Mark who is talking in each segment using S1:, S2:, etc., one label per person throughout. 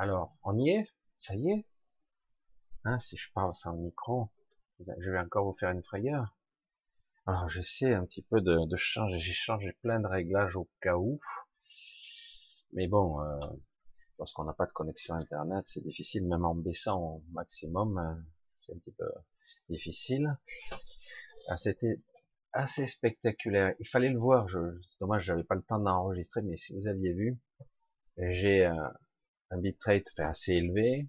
S1: Alors, on y est? Ça y est? Hein, Si je parle sans micro, je vais encore vous faire une frayeur. Alors, j'essaie un petit peu de, de changer. J'ai changé plein de réglages au cas où. Mais bon, euh, lorsqu'on n'a pas de connexion Internet, c'est difficile, même en baissant au maximum, euh, c'est un petit peu difficile. Ah, c'était assez spectaculaire. Il fallait le voir. C'est dommage, j'avais pas le temps d'enregistrer, mais si vous aviez vu, j'ai un, un bitrate fait assez élevé,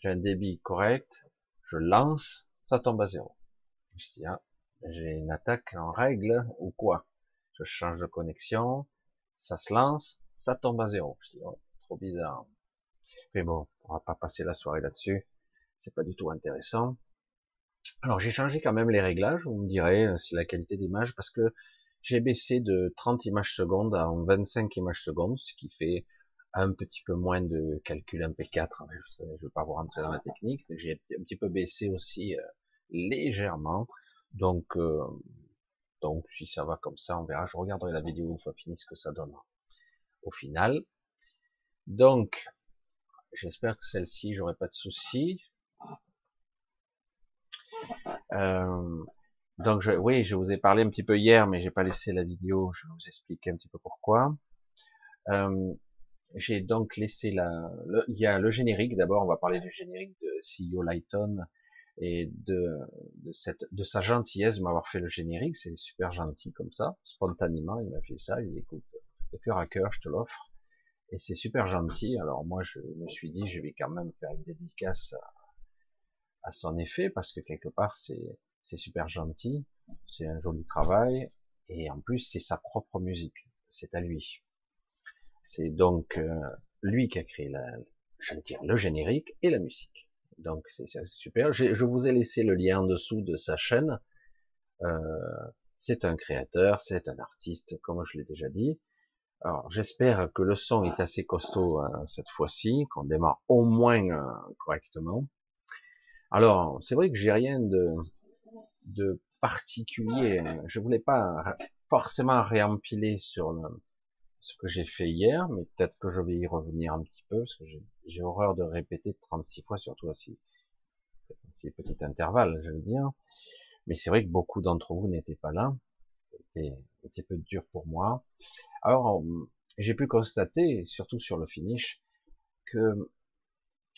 S1: j'ai un débit correct, je lance, ça tombe à zéro. Ah, j'ai une attaque en règle ou quoi? Je change de connexion, ça se lance, ça tombe à zéro. Je dis, oh, trop bizarre. Mais bon, on va pas passer la soirée là-dessus. C'est pas du tout intéressant. Alors j'ai changé quand même les réglages, vous me direz, euh, c'est la qualité d'image, parce que j'ai baissé de 30 images secondes à 25 images secondes, ce qui fait un petit peu moins de calcul MP4. Je ne veux pas vous rentrer dans la technique, j'ai un petit peu baissé aussi euh, légèrement. Donc, euh, donc si ça va comme ça, on verra. Je regarderai la vidéo une fois fini ce que ça donne au final. Donc, j'espère que celle-ci, j'aurai pas de soucis. Euh, donc je, oui, je vous ai parlé un petit peu hier, mais j'ai pas laissé la vidéo. Je vais vous expliquer un petit peu pourquoi. Euh, j'ai donc laissé la, il y a le générique. D'abord, on va parler du générique de CEO Lighton et de, de cette, de sa gentillesse de m'avoir fait le générique. C'est super gentil comme ça, spontanément. Il m'a fait ça. Il dit, écoute, de cœur à cœur, je te l'offre. Et c'est super gentil. Alors moi, je me suis dit, je vais quand même faire une dédicace à, à son effet parce que quelque part c'est c'est super gentil, c'est un joli travail et en plus c'est sa propre musique, c'est à lui. C'est donc euh, lui qui a créé la, j'allais dire le générique et la musique. Donc c'est super. Je vous ai laissé le lien en dessous de sa chaîne. Euh, c'est un créateur, c'est un artiste, comme je l'ai déjà dit. Alors j'espère que le son est assez costaud hein, cette fois-ci, qu'on démarre au moins euh, correctement. Alors, c'est vrai que j'ai rien de, particulier. Je voulais pas forcément réempiler sur ce que j'ai fait hier, mais peut-être que je vais y revenir un petit peu, parce que j'ai horreur de répéter 36 fois, surtout si c'est petit intervalle, je veux dire. Mais c'est vrai que beaucoup d'entre vous n'étaient pas là. C'était un petit peu dur pour moi. Alors, j'ai pu constater, surtout sur le finish, que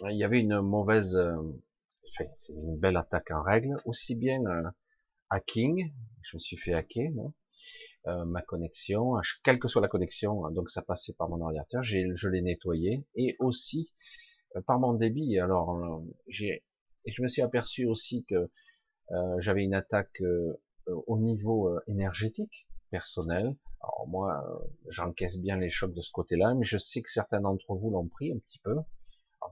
S1: il y avait une mauvaise c'est une belle attaque en règle, aussi bien euh, hacking, je me suis fait hacker, euh, ma connexion, quelle que soit la connexion, hein, donc ça passait par mon ordinateur, je l'ai nettoyé, et aussi euh, par mon débit. Alors, j'ai, et je me suis aperçu aussi que j'avais une attaque au niveau énergétique personnel. Alors moi, j'encaisse bien les chocs de ce côté-là, mais je sais que certains d'entre vous l'ont pris un petit peu.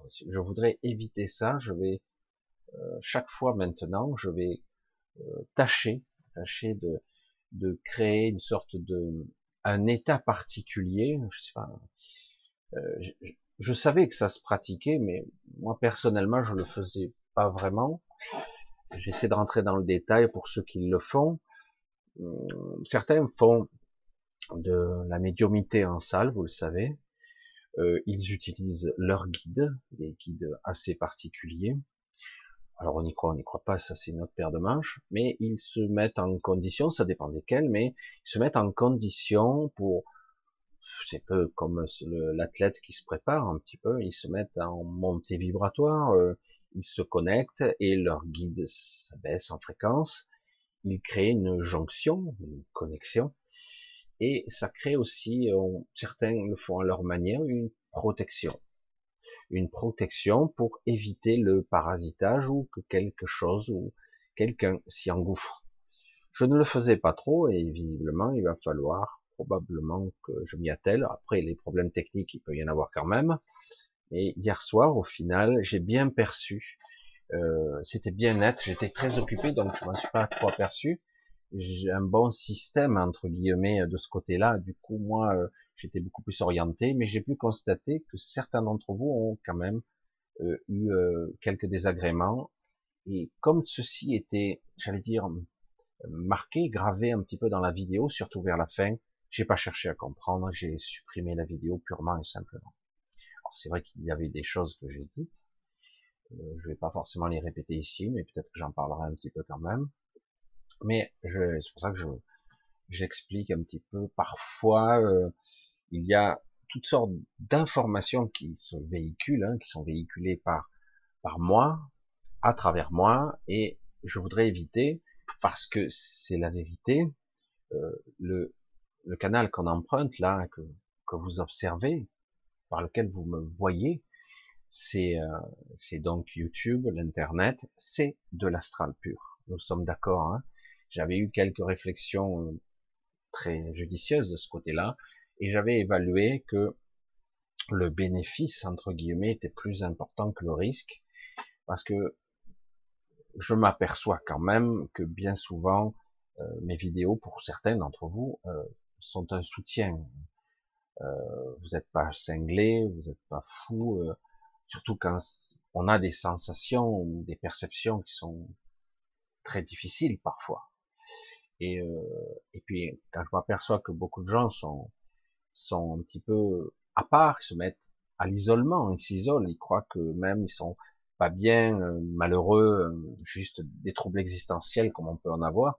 S1: Je voudrais éviter ça. Je vais euh, chaque fois maintenant, je vais euh, tâcher, tâcher de, de créer une sorte de un état particulier. Je, sais pas, euh, je, savais que ça se pratiquait, mais moi personnellement, je le faisais pas vraiment. J'essaie de rentrer dans le détail pour ceux qui le font. Hum, certains font de la médiumité en salle, vous le savez. Euh, ils utilisent leurs guides, des guides assez particuliers. Alors on y croit, on n'y croit pas, ça c'est une autre paire de manches, mais ils se mettent en condition, ça dépend desquels, mais ils se mettent en condition pour, c'est peu comme l'athlète qui se prépare un petit peu, ils se mettent en montée vibratoire, euh, ils se connectent et leur guide baisse en fréquence, ils créent une jonction, une connexion, et ça crée aussi, euh, certains le font à leur manière, une protection une protection pour éviter le parasitage ou que quelque chose ou quelqu'un s'y engouffre. Je ne le faisais pas trop et visiblement il va falloir probablement que je m'y attelle. Après les problèmes techniques, il peut y en avoir quand même. Et hier soir, au final, j'ai bien perçu. Euh, C'était bien net. J'étais très occupé, donc je m'en suis pas trop aperçu. J'ai un bon système entre guillemets de ce côté-là. Du coup, moi, euh, j'étais beaucoup plus orienté, mais j'ai pu constater que certains d'entre vous ont quand même euh, eu euh, quelques désagréments. Et comme ceci était, j'allais dire, marqué, gravé un petit peu dans la vidéo, surtout vers la fin, j'ai pas cherché à comprendre, j'ai supprimé la vidéo purement et simplement. Alors c'est vrai qu'il y avait des choses que j'ai dites, euh, je vais pas forcément les répéter ici, mais peut-être que j'en parlerai un petit peu quand même. Mais c'est pour ça que je j'explique un petit peu. Parfois, euh, il y a toutes sortes d'informations qui se véhiculent, hein, qui sont véhiculées par par moi, à travers moi, et je voudrais éviter, parce que c'est la vérité, euh, le, le canal qu'on emprunte là, que, que vous observez, par lequel vous me voyez, c'est euh, donc YouTube, l'internet, c'est de l'astral pur. Nous sommes d'accord. Hein j'avais eu quelques réflexions euh, très judicieuses de ce côté-là, et j'avais évalué que le bénéfice entre guillemets était plus important que le risque, parce que je m'aperçois quand même que bien souvent euh, mes vidéos, pour certains d'entre vous, euh, sont un soutien. vous n'êtes pas cinglé, vous n'êtes pas fou, surtout quand on a des sensations, des perceptions qui sont très difficiles parfois. Et, euh, et puis quand je m'aperçois que beaucoup de gens sont sont un petit peu à part, ils se mettent à l'isolement, ils s'isolent, ils croient que même ils sont pas bien, euh, malheureux, euh, juste des troubles existentiels comme on peut en avoir.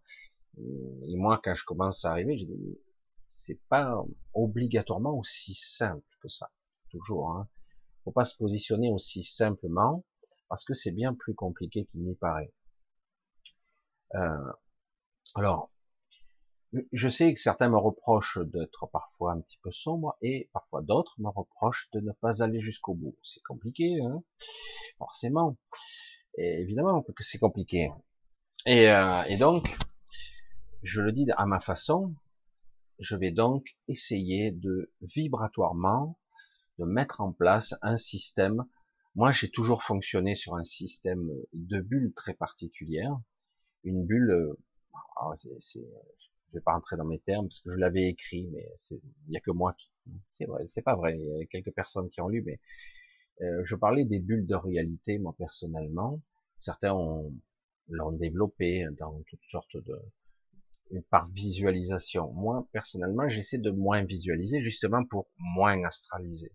S1: Et moi, quand je commence à arriver, je dis, c'est pas obligatoirement aussi simple que ça, toujours. Hein. Faut pas se positionner aussi simplement, parce que c'est bien plus compliqué qu'il n'y paraît. Euh, alors, je sais que certains me reprochent d'être parfois un petit peu sombre et parfois d'autres me reprochent de ne pas aller jusqu'au bout. C'est compliqué, hein forcément. Évidemment que c'est compliqué. Et, euh, et donc, je le dis à ma façon, je vais donc essayer de vibratoirement de mettre en place un système. Moi, j'ai toujours fonctionné sur un système de bulles très particulière. Une bulle, euh, c'est, je vais pas rentrer dans mes termes parce que je l'avais écrit, mais il y a que moi qui, c'est vrai, c'est pas vrai, il y a quelques personnes qui ont lu, mais euh, je parlais des bulles de réalité, moi personnellement. Certains ont l'ont développé dans toutes sortes de par visualisation. Moi personnellement, j'essaie de moins visualiser justement pour moins astraliser.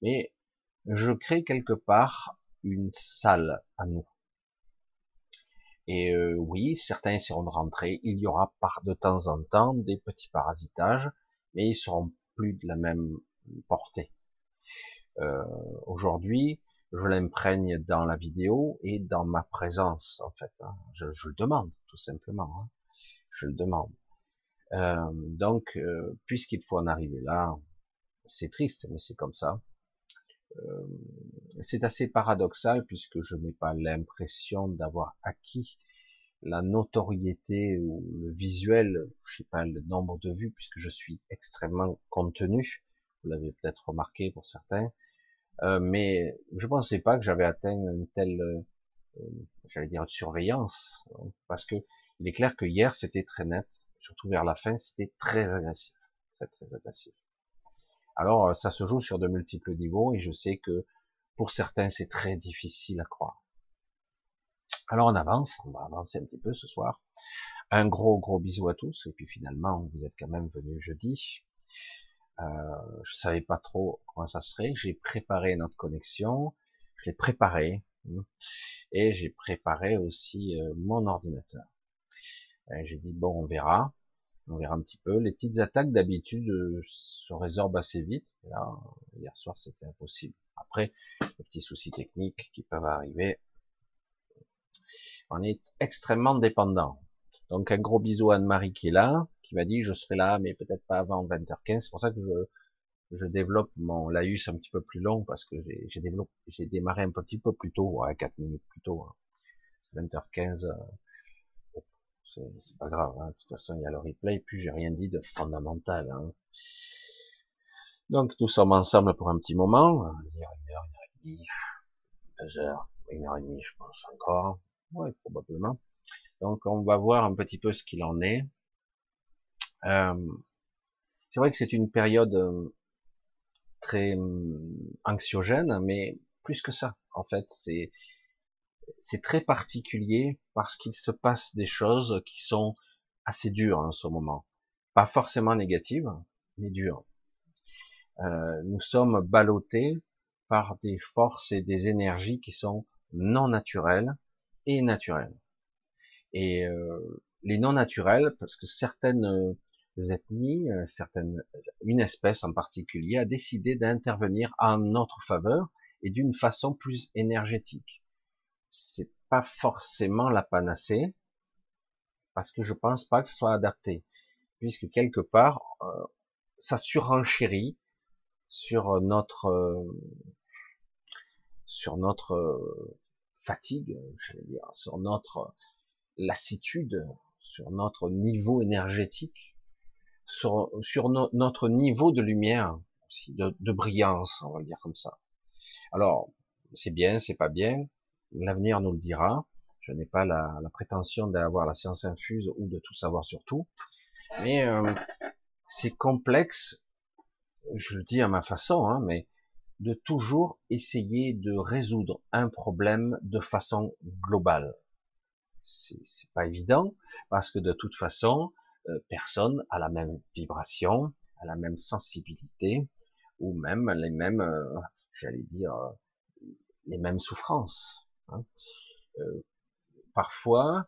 S1: Mais je crée quelque part une salle à nous. Et euh, oui, certains seront de rentrer. Il y aura par de temps en temps des petits parasitages, mais ils seront plus de la même portée. Euh, Aujourd'hui, je l'imprègne dans la vidéo et dans ma présence, en fait. Hein. Je, je, le demande, tout simplement. Hein. Je le demande. Euh, donc, puisqu'il faut en arriver là, c'est triste, mais c'est comme ça. Euh, c'est assez paradoxal puisque je n'ai pas l'impression d'avoir acquis la notoriété ou le visuel, je sais pas le nombre de vues puisque je suis extrêmement contenu. Vous l'avez peut-être remarqué pour certains, euh, mais je pensais pas que j'avais atteint une telle, euh, j'allais dire, surveillance, parce que il est clair que hier c'était très net, surtout vers la fin, c'était très agressif, très très agressif. Alors, euh, ça se joue sur de multiples niveaux et je sais que pour certains, c'est très difficile à croire. Alors, on avance, on va avancer un petit peu ce soir. Un gros, gros bisou à tous. Et puis finalement, vous êtes quand même venus jeudi. Euh, je savais pas trop comment ça serait. J'ai préparé notre connexion. Je l'ai préparé. Hein. Et j'ai préparé aussi euh, mon ordinateur. J'ai dit, bon, on verra. On verra un petit peu. Les petites attaques d'habitude euh, se résorbent assez vite. Là, hier soir, c'était impossible. Après, les petits soucis techniques qui peuvent arriver. On est extrêmement dépendant. Donc un gros bisou à Anne-Marie qui est là, qui m'a dit je serai là, mais peut-être pas avant 20h15. C'est pour ça que je, je développe mon laïus un petit peu plus long parce que j'ai démarré un petit peu plus tôt, à 4 minutes plus tôt. 20h15, hein c'est pas grave, hein. de toute façon il y a le replay, puis j'ai rien dit de fondamental. Hein. Donc nous sommes ensemble pour un petit moment, va dire une heure, une heure et demie, deux heures, une heure et demie je pense encore, ouais probablement. Donc on va voir un petit peu ce qu'il en est. Euh, c'est vrai que c'est une période euh, très hum, anxiogène, mais plus que ça, en fait, c'est c'est très particulier parce qu'il se passe des choses qui sont assez dures en ce moment. Pas forcément négatives, mais dures. Euh, nous sommes ballottés par des forces et des énergies qui sont non naturelles et naturelles. Et euh, les non naturels, parce que certaines euh, ethnies, certaines, une espèce en particulier a décidé d'intervenir en notre faveur et d'une façon plus énergétique. C'est pas forcément la panacée, parce que je pense pas que ce soit adapté, puisque quelque part, euh, ça surenchérit sur notre sur notre fatigue, j'allais dire, sur notre lassitude, sur notre niveau énergétique, sur, sur notre niveau de lumière, de, de, brillance, on va le dire comme ça. Alors, c'est bien, c'est pas bien, l'avenir nous le dira. Je n'ai pas la, prétention d'avoir la science infuse ou de tout savoir sur tout, mais euh, c'est complexe, je le dis à ma façon, hein, mais de toujours essayer de résoudre un problème de façon globale c'est pas évident parce que de toute façon, euh, personne a la même vibration, a la même sensibilité ou même les mêmes, euh, j'allais dire, les mêmes souffrances. Hein. parfois,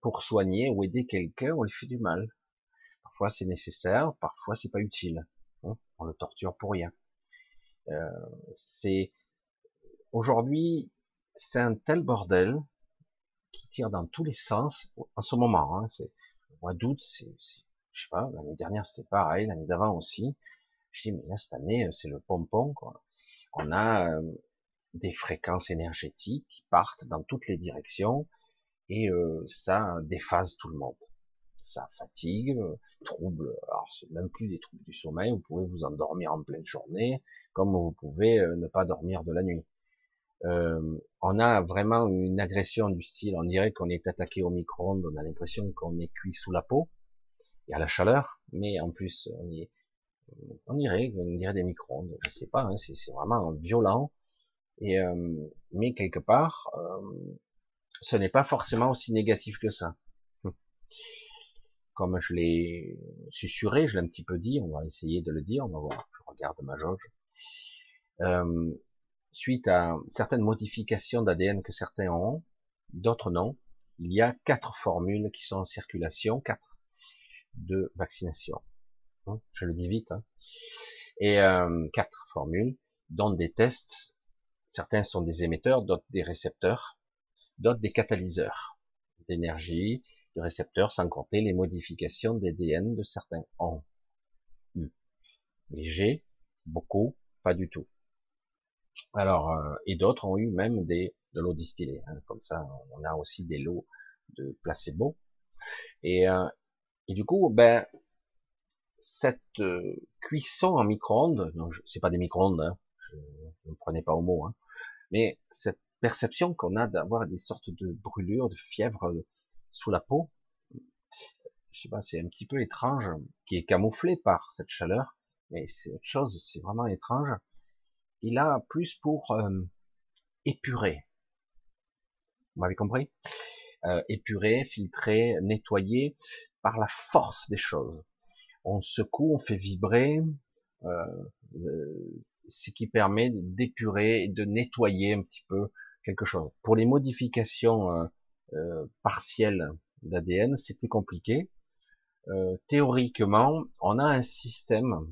S1: pour soigner ou aider quelqu'un, on lui fait du mal. Parfois c'est nécessaire, parfois c'est pas utile. Hein. On le torture pour rien. c'est aujourd'hui, c'est un tel bordel qui tire dans tous les sens en ce moment. Hein, c'est mois d'août, c'est, je sais pas, l'année dernière c'était pareil, l'année d'avant aussi. Je dis mais là cette année c'est le pompon quoi. On a euh, des fréquences énergétiques qui partent dans toutes les directions et euh, ça déphase tout le monde. Ça fatigue, euh, trouble. Alors c'est même plus des troubles du sommeil. Vous pouvez vous endormir en pleine journée, comme vous pouvez ne pas dormir de la nuit euh, on a vraiment une agression du style, on dirait qu'on est attaqué au micro-ondes, on a l'impression qu'on est cuit sous la peau, y a la chaleur, mais en plus on, y, on dirait, on dirait des micro-ondes, je sais pas, hein, c'est vraiment violent, et euh, mais quelque part, euh, ce n'est pas forcément aussi négatif que ça. Comme je l'ai susurré, je l'ai un petit peu dit, on va essayer de le dire, on va voir, je regarde ma jauge. Euh, suite à certaines modifications d'ADN que certains ont, d'autres non, il y a quatre formules qui sont en circulation, quatre de vaccination. Hein, je le dis vite. Hein. Et euh, quatre formules, dont des tests. Certains sont des émetteurs, d'autres des récepteurs, d'autres des catalyseurs d'énergie, de récepteurs, sans compter les modifications d'ADN de certains ont eu. Les beaucoup, pas du tout. Alors, euh, et d'autres ont eu même des, de l'eau distillée. Hein. comme ça, on a aussi des lots de placebo. Et, euh, et du coup, ben, cette euh, cuisson en micro-ondes, c'est pas des micro-ondes, hein, je, ne prenez pas au mot, hein, mais cette perception qu'on a d'avoir des sortes de brûlures, de fièvre sous la peau, je sais pas, c'est un petit peu étrange, qui est camouflé par cette chaleur, mais c'est autre chose, c'est vraiment étrange il a plus pour euh, épurer. Vous m'avez compris? Euh, Épurer, filtrer, nettoyer par la force des choses. On secoue, on fait vibrer, euh, euh ce qui permet d'épurer et de nettoyer un petit peu quelque chose. Pour les modifications euh, partielles d'ADN, c'est plus compliqué. théoriquement, on a un système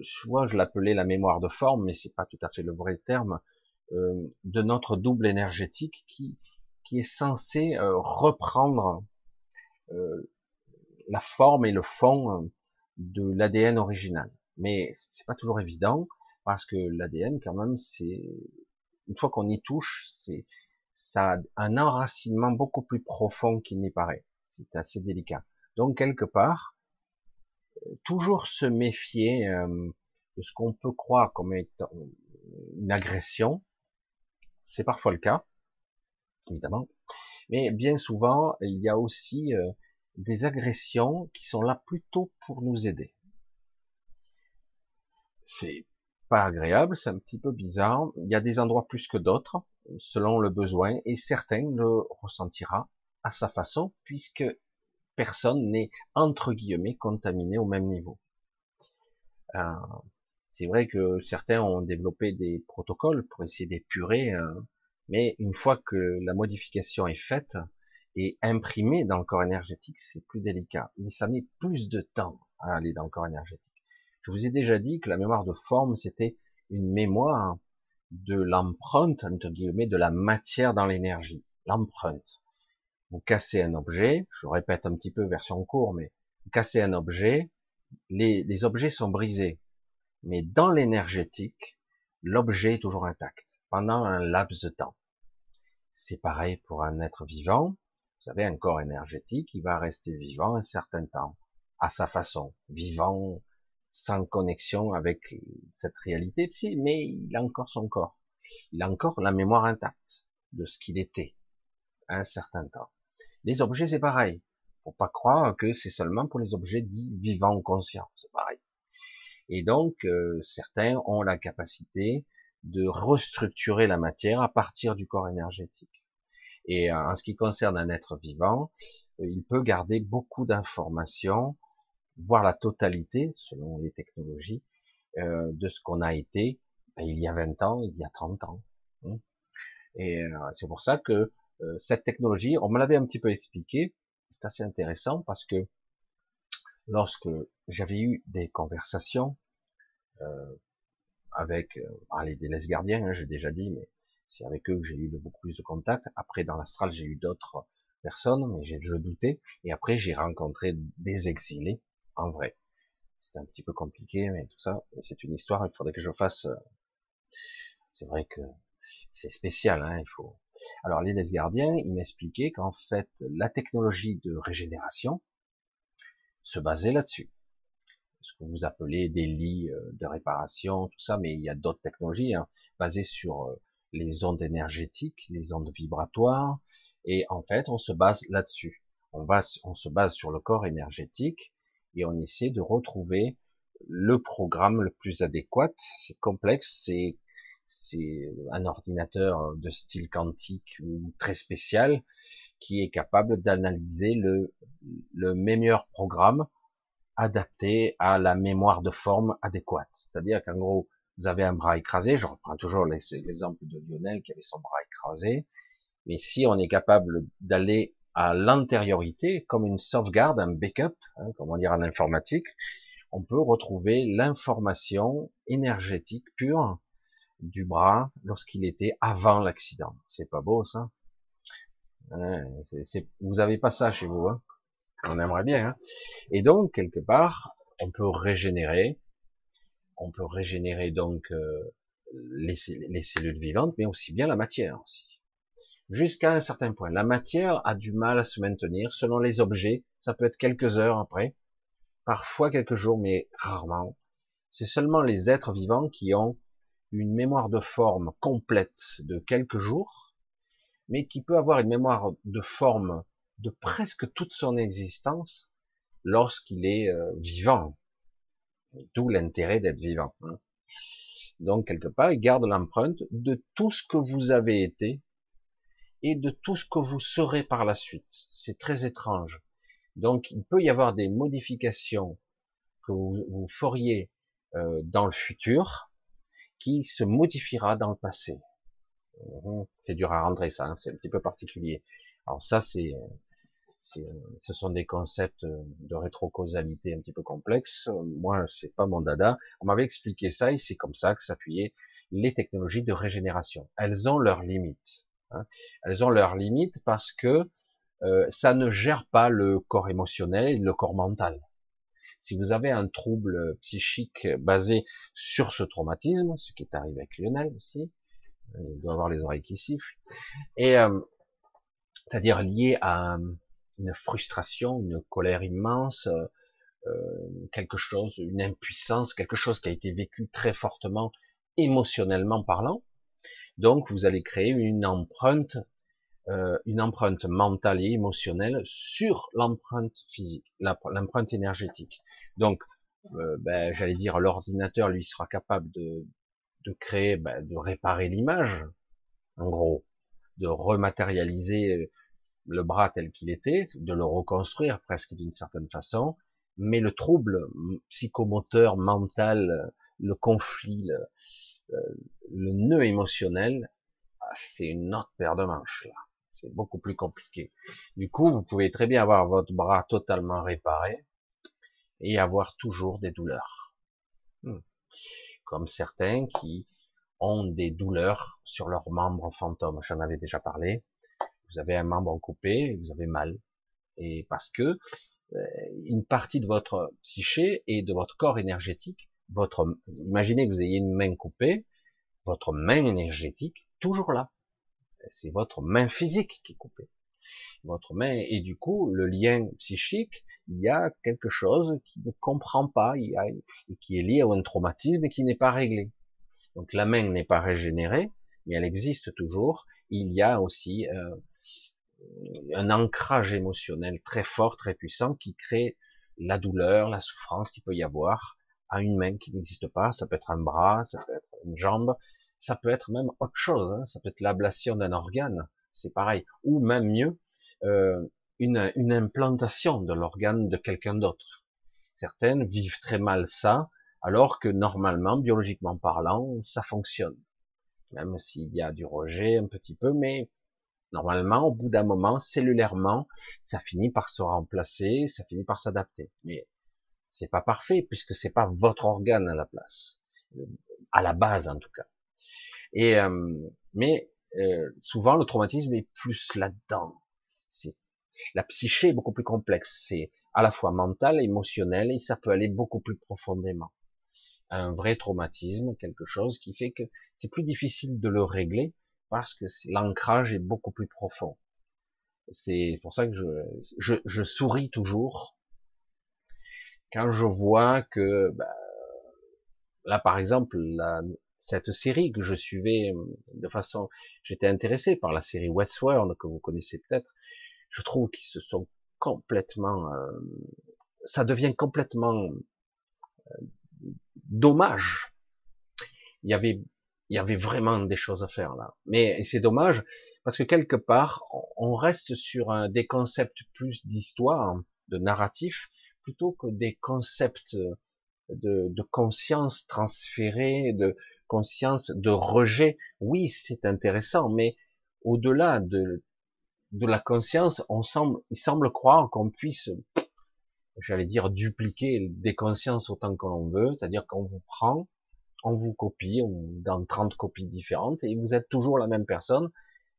S1: je je l'appelais la mémoire de forme, mais c'est pas tout à fait le vrai terme, euh, de notre double énergétique qui, qui est censé euh, reprendre euh, la forme et le fond de l'ADN original. Mais c'est pas toujours évident parce que l'ADN, quand même, c'est une fois qu'on y touche, c'est ça a un enracinement beaucoup plus profond qu'il n'y paraît. C'est assez délicat. Donc quelque part, toujours se méfier euh, de ce qu'on peut croire comme étant une agression. C'est parfois le cas, évidemment. Mais bien souvent, il y a aussi euh, des agressions qui sont là plutôt pour nous aider. C'est pas agréable, c'est un petit peu bizarre. Il y a des endroits plus que d'autres, selon le besoin, et certains le ressentira à sa façon, puisque personne n'est entre guillemets contaminé au même niveau. Euh, C'est vrai que certains ont développé des protocoles pour essayer d'épurer, euh, mais une fois que la modification est faite et imprimée dans le corps énergétique, c'est plus délicat. Mais ça met plus de temps à aller dans le corps énergétique. Je vous ai déjà dit que la mémoire de forme, c'était une mémoire de l'empreinte, entre guillemets, de la matière dans l'énergie. L'empreinte. Vous cassez un objet, je répète un petit peu version court, mais vous cassez un objet, les, objets sont brisés. Mais dans l'énergétique, l'objet est toujours intact pendant un laps de temps. C'est pareil pour un être vivant. Vous avez un corps énergétique, il va rester vivant un certain temps, à sa façon, vivant sans connexion avec cette réalité ci mais il a encore son corps. Il a encore la mémoire intacte de ce qu'il était à un certain temps. Les objets, c'est pareil. Faut pas croire que c'est seulement pour les objets dits vivants conscients. C'est pareil. Et donc, euh, certains ont la capacité de restructurer la matière à partir du corps énergétique. Et euh, en ce qui concerne un être vivant, euh, il peut garder beaucoup d'informations voir la totalité, selon les technologies, euh, de ce qu'on a été ben, il y a 20 ans, il y a 30 ans. Hein. Et euh, c'est pour ça que euh, cette technologie, on me l'avait un petit peu expliqué, c'est assez intéressant parce que lorsque j'avais eu des conversations avec allez, des laisse gardiens, hein, j'ai déjà dit, mais c'est avec eux que j'ai eu beaucoup plus de contacts. Après, dans l'astral, j'ai eu d'autres personnes, mais je doutais. Et après, j'ai rencontré des exilés en vrai. C'est un petit peu compliqué, mais tout ça, c'est une histoire, il faudrait que je fasse. Euh, c'est vrai que c'est spécial, hein, il faut. Alors, les gardiens, ils m'expliquaient qu'en fait, la technologie de régénération se basait là-dessus. Ce que vous appelez des lits euh, de réparation, tout ça, mais il y a d'autres technologies hein, basées sur euh, les ondes énergétiques, les ondes vibratoires, et en fait, on se base là-dessus. On, va, on se base sur le corps énergétique et on essaie de retrouver le programme le plus adéquat. C'est complexe, c'est c'est un ordinateur de style quantique ou très spécial qui est capable d'analyser le, le meilleur programme adapté à la mémoire de forme adéquate. C'est-à-dire qu'en gros, vous avez un bras écrasé, je reprends toujours l'exemple de Lionel qui avait son bras écrasé, mais si on est capable d'aller à l'antériorité, comme une sauvegarde, un backup, hein, comment dire en informatique, on peut retrouver l'information énergétique pure du bras lorsqu'il était avant l'accident. C'est pas beau ça Vous avez pas ça chez vous, hein on aimerait bien. Hein Et donc quelque part, on peut régénérer, on peut régénérer donc euh, les cellules vivantes, mais aussi bien la matière aussi jusqu'à un certain point. La matière a du mal à se maintenir selon les objets. Ça peut être quelques heures après, parfois quelques jours, mais rarement. C'est seulement les êtres vivants qui ont une mémoire de forme complète de quelques jours, mais qui peut avoir une mémoire de forme de presque toute son existence lorsqu'il est euh, vivant. D'où l'intérêt d'être vivant. Hein. Donc quelque part, il garde l'empreinte de tout ce que vous avez été et de tout ce que vous serez par la suite. C'est très étrange. Donc il peut y avoir des modifications que vous, feriez euh, dans le futur qui se modifiera dans le passé. Mhm. C'est dur à rentrer ça, hein, c'est un petit peu particulier. Alors ça c'est ce sont des concepts de rétrocausalité un petit peu complexes. Moi, c'est pas mon dada. On m'avait expliqué ça et c'est comme ça que s'appuyaient les technologies de régénération. Elles ont leurs limites. Hein. Elles ont leurs limites parce que euh, ça ne gère pas le corps émotionnel et le corps mental. Si vous avez un trouble psychique basé sur ce traumatisme, ce qui est arrivé avec Lionel aussi, il doit avoir les oreilles qui sifflent, et euh, c'est-à-dire lié à une frustration, une colère immense, euh, quelque chose, une impuissance, quelque chose qui a été vécu très fortement émotionnellement parlant, donc vous allez créer une empreinte, euh, une empreinte mentale et émotionnelle sur l'empreinte physique, l'empreinte énergétique. Donc, euh, ben, j'allais dire, l'ordinateur lui sera capable de, de créer, ben, de réparer l'image, en gros, de rematérialiser le bras tel qu'il était, de le reconstruire presque d'une certaine façon, mais le trouble psychomoteur mental le conflit, le, le nœud émotionnel, ah, c'est une autre paire de manches là. C'est beaucoup plus compliqué. Du coup, vous pouvez très bien avoir votre bras totalement réparé et avoir toujours des douleurs. Hmm. Comme certains qui ont des douleurs sur leurs membres fantômes. J'en avais déjà parlé. Vous avez un membre coupé vous avez mal. Et parce que euh, une partie de votre psyché et de votre corps énergétique, votre, imaginez que vous ayez une main coupée, votre main énergétique, toujours là. C'est votre main physique qui est coupée. Votre main, et du coup, le lien psychique, il y a quelque chose qui ne comprend pas, il qui est lié à un traumatisme et qui n'est pas réglé. Donc la main n'est pas régénérée, mais elle existe toujours. Il y a aussi euh, un ancrage émotionnel très fort, très puissant, qui crée la douleur, la souffrance qu'il peut y avoir à une main qui n'existe pas. Ça peut être un bras, ça peut être une jambe, ça peut être même autre chose. Hein. Ça peut être l'ablation d'un organe, c'est pareil. Ou même mieux, euh, une, une implantation de l'organe de quelqu'un d'autre. Certaines vivent très mal ça, alors que normalement, biologiquement parlant, ça fonctionne. Même s'il y a du rejet un petit peu, mais normalement, au bout d'un moment, cellulairement, ça finit par se remplacer, ça finit par s'adapter. Mais c'est pas parfait puisque c'est pas votre organe à la place, à la base en tout cas. Et euh, mais euh, souvent le traumatisme est plus là-dedans. C'est la psyché est beaucoup plus complexe. C'est à la fois mental, émotionnel, et ça peut aller beaucoup plus profondément un vrai traumatisme, quelque chose qui fait que c'est plus difficile de le régler parce que l'ancrage est beaucoup plus profond. C'est pour ça que je, je, je, souris toujours quand je vois que bah, là par exemple la, cette série que je suivais de façon j'étais intéressé par la série Westworld que vous connaissez peut-être je trouve qu'ils se sont complètement euh, ça devient complètement euh, dommage. Il y avait, il y avait vraiment des choses à faire là. Mais c'est dommage parce que quelque part, on reste sur des concepts plus d'histoire, de narratif, plutôt que des concepts de, conscience transférée, de conscience de rejet. Oui, c'est intéressant, mais au-delà de, de la conscience, on semble, il semble croire qu'on puisse j'allais dire, dupliquer des consciences autant qu'on veut, c'est-à-dire qu'on vous prend, on vous copie dans 30 copies différentes et vous êtes toujours la même personne,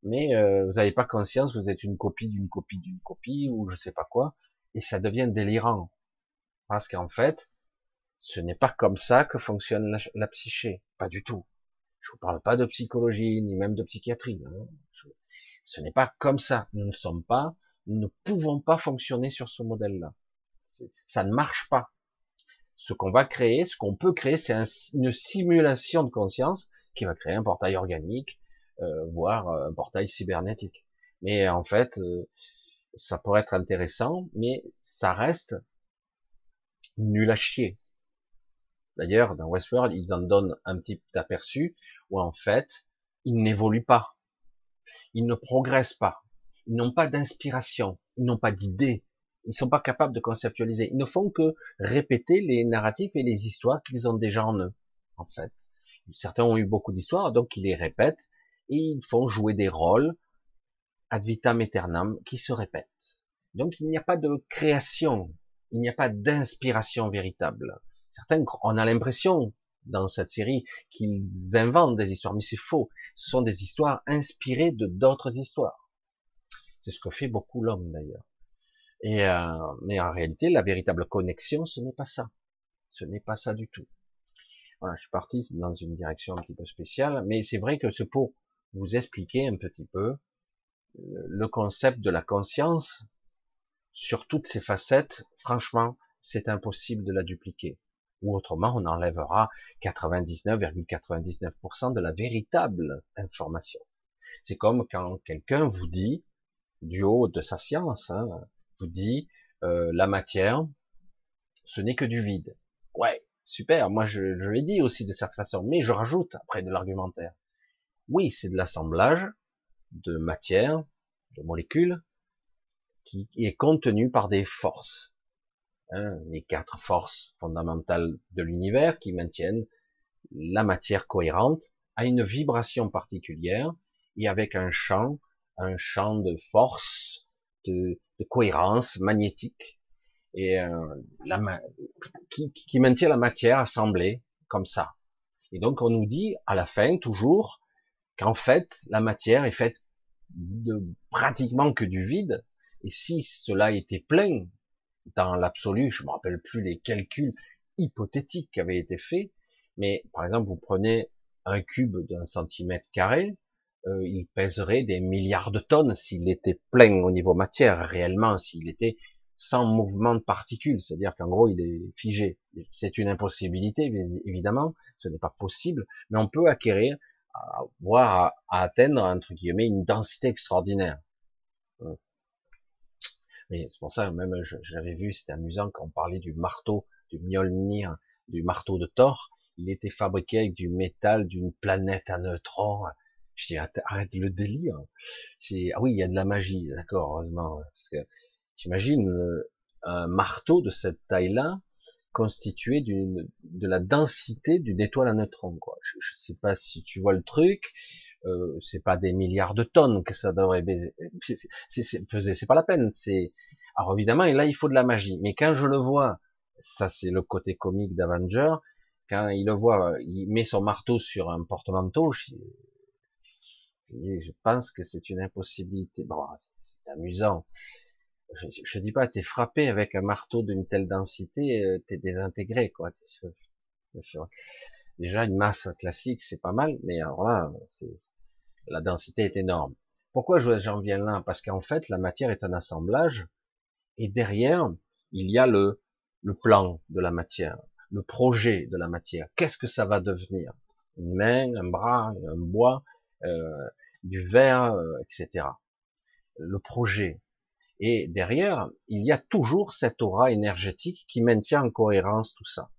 S1: mais euh, vous n'avez pas conscience que vous êtes une copie d'une copie d'une copie ou je sais pas quoi, et ça devient délirant. Parce qu'en fait, ce n'est pas comme ça que fonctionne la, psyché, pas du tout. Je vous parle pas de psychologie, ni même de psychiatrie. Hein. ce n'est pas comme ça. Nous ne sommes pas, nous ne pouvons pas fonctionner sur ce modèle-là. Ça ne marche pas. Ce qu'on va créer, ce qu'on peut créer, c'est une simulation de conscience qui va créer un portail organique, euh, voire euh, un portail cybernétique. Mais en fait, euh, ça pourrait être intéressant, mais ça reste nul à chier. D'ailleurs, dans Westworld, ils en donnent un petit aperçu où en fait, ils n'évoluent pas. Ils ne progressent pas. Ils n'ont pas d'inspiration. Ils n'ont pas d'idées. Ils sont pas capables de conceptualiser. Ils ne font que répéter les narratifs et les histoires qu'ils ont déjà en eux, en fait. Certains ont eu beaucoup d'histoires, donc ils les répètent et ils font jouer des rôles ad vitam aeternam qui se répètent. Donc il n'y a pas de création, il n'y a pas d'inspiration véritable. Certains, on a l'impression dans cette série qu'ils inventent des histoires, mais c'est faux. Ce sont des histoires inspirées de d'autres histoires. C'est ce que fait beaucoup l'homme d'ailleurs. Euh, mais en réalité, la véritable connexion, ce n'est pas ça. Ce n'est pas ça du tout. Voilà, je suis parti dans une direction un petit peu spéciale, mais c'est vrai que c'est pour vous expliquer un petit peu euh, le concept de la conscience sur toutes ses facettes. Franchement, c'est impossible de la dupliquer. Ou autrement, on enlèvera 99,99% de la véritable information. C'est comme quand quelqu'un vous dit, du haut de sa science, hein, vous dit euh, la matière, ce n'est que du vide. Ouais, super. Moi, je, l'ai dit aussi de cette façon, mais je rajoute après de l'argumentaire. Oui, c'est de l'assemblage de matière, de molécules, qui est contenu par des forces. Hein, les quatre forces fondamentales de l'univers qui maintiennent la matière cohérente a une vibration particulière et avec un champ, un champ de force, de, cohérence magnétique et euh, la, qui, qui maintient la matière assemblée comme ça. Et donc on nous dit à la fin toujours qu'en fait la matière est faite de pratiquement que du vide. Et si cela était plein dans l'absolu, je me rappelle plus les calculs hypothétiques qui avaient été faits, mais par exemple vous prenez un cube d'un centimètre carré, euh, il pèserait des milliards de tonnes s'il était plein au niveau matière, réellement, s'il était sans mouvement de particules, c'est-à-dire qu'en gros il est figé. C'est une impossibilité, évidemment, ce n'est pas possible, mais on peut acquérir, voire à, atteindre, entre guillemets, une densité extraordinaire. Mais c'est pour ça, même j'avais vu, c'était amusant quand on parlait du marteau, du Mjolnir, du marteau de Thor, il était fabriqué avec du métal d'une planète à neutrons. Je dis, arrête le délire. Ah oui, il y a de la magie, d'accord, heureusement. Parce que t'imagines euh, un marteau de cette taille-là constitué d'une de la densité d'une étoile à neutrons. Quoi. Je, je sais pas si tu vois le truc. Euh, c'est pas des milliards de tonnes que ça devrait peser, c'est pas la peine. C'est alors évidemment, et là il faut de la magie. Mais quand je le vois, ça c'est le côté comique d'Avenger. Quand il le voit, il met son marteau sur un porte-manteau. Je, je pense que c'est une impossibilité. Bon, c'est amusant. Je, je, dis pas, t'es frappé avec un marteau d'une telle densité, euh, t'es désintégré, quoi. Déjà, une masse classique, c'est pas mal, mais alors là, la densité est énorme. Pourquoi j'en viens là? Parce qu'en fait, la matière est un assemblage, et derrière, il y a le, plan de la matière, le projet de la matière. Qu'est-ce que ça va devenir? Une main, un bras, un bois, euh, du verre, euh, etc. Le projet. Et derrière, il y a toujours cette aura énergétique qui maintient en cohérence tout ça.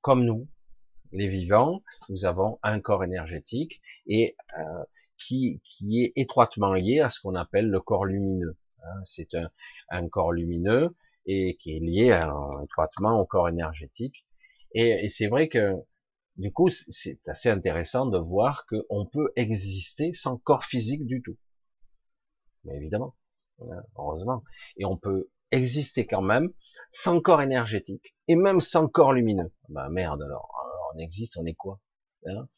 S1: Comme nous, les vivants, nous avons un corps énergétique et euh, qui, qui est étroitement lié à ce qu'on appelle le corps lumineux. Hein. C'est un, un, corps lumineux et qui est lié étroitement au corps énergétique. Et, et c'est vrai que du coup, c'est assez intéressant de voir qu'on peut exister sans corps physique du tout. Mais évidemment, hein, heureusement. Et on peut exister quand même sans corps énergétique et même sans corps lumineux. Ben merde alors, on existe, on est quoi hein?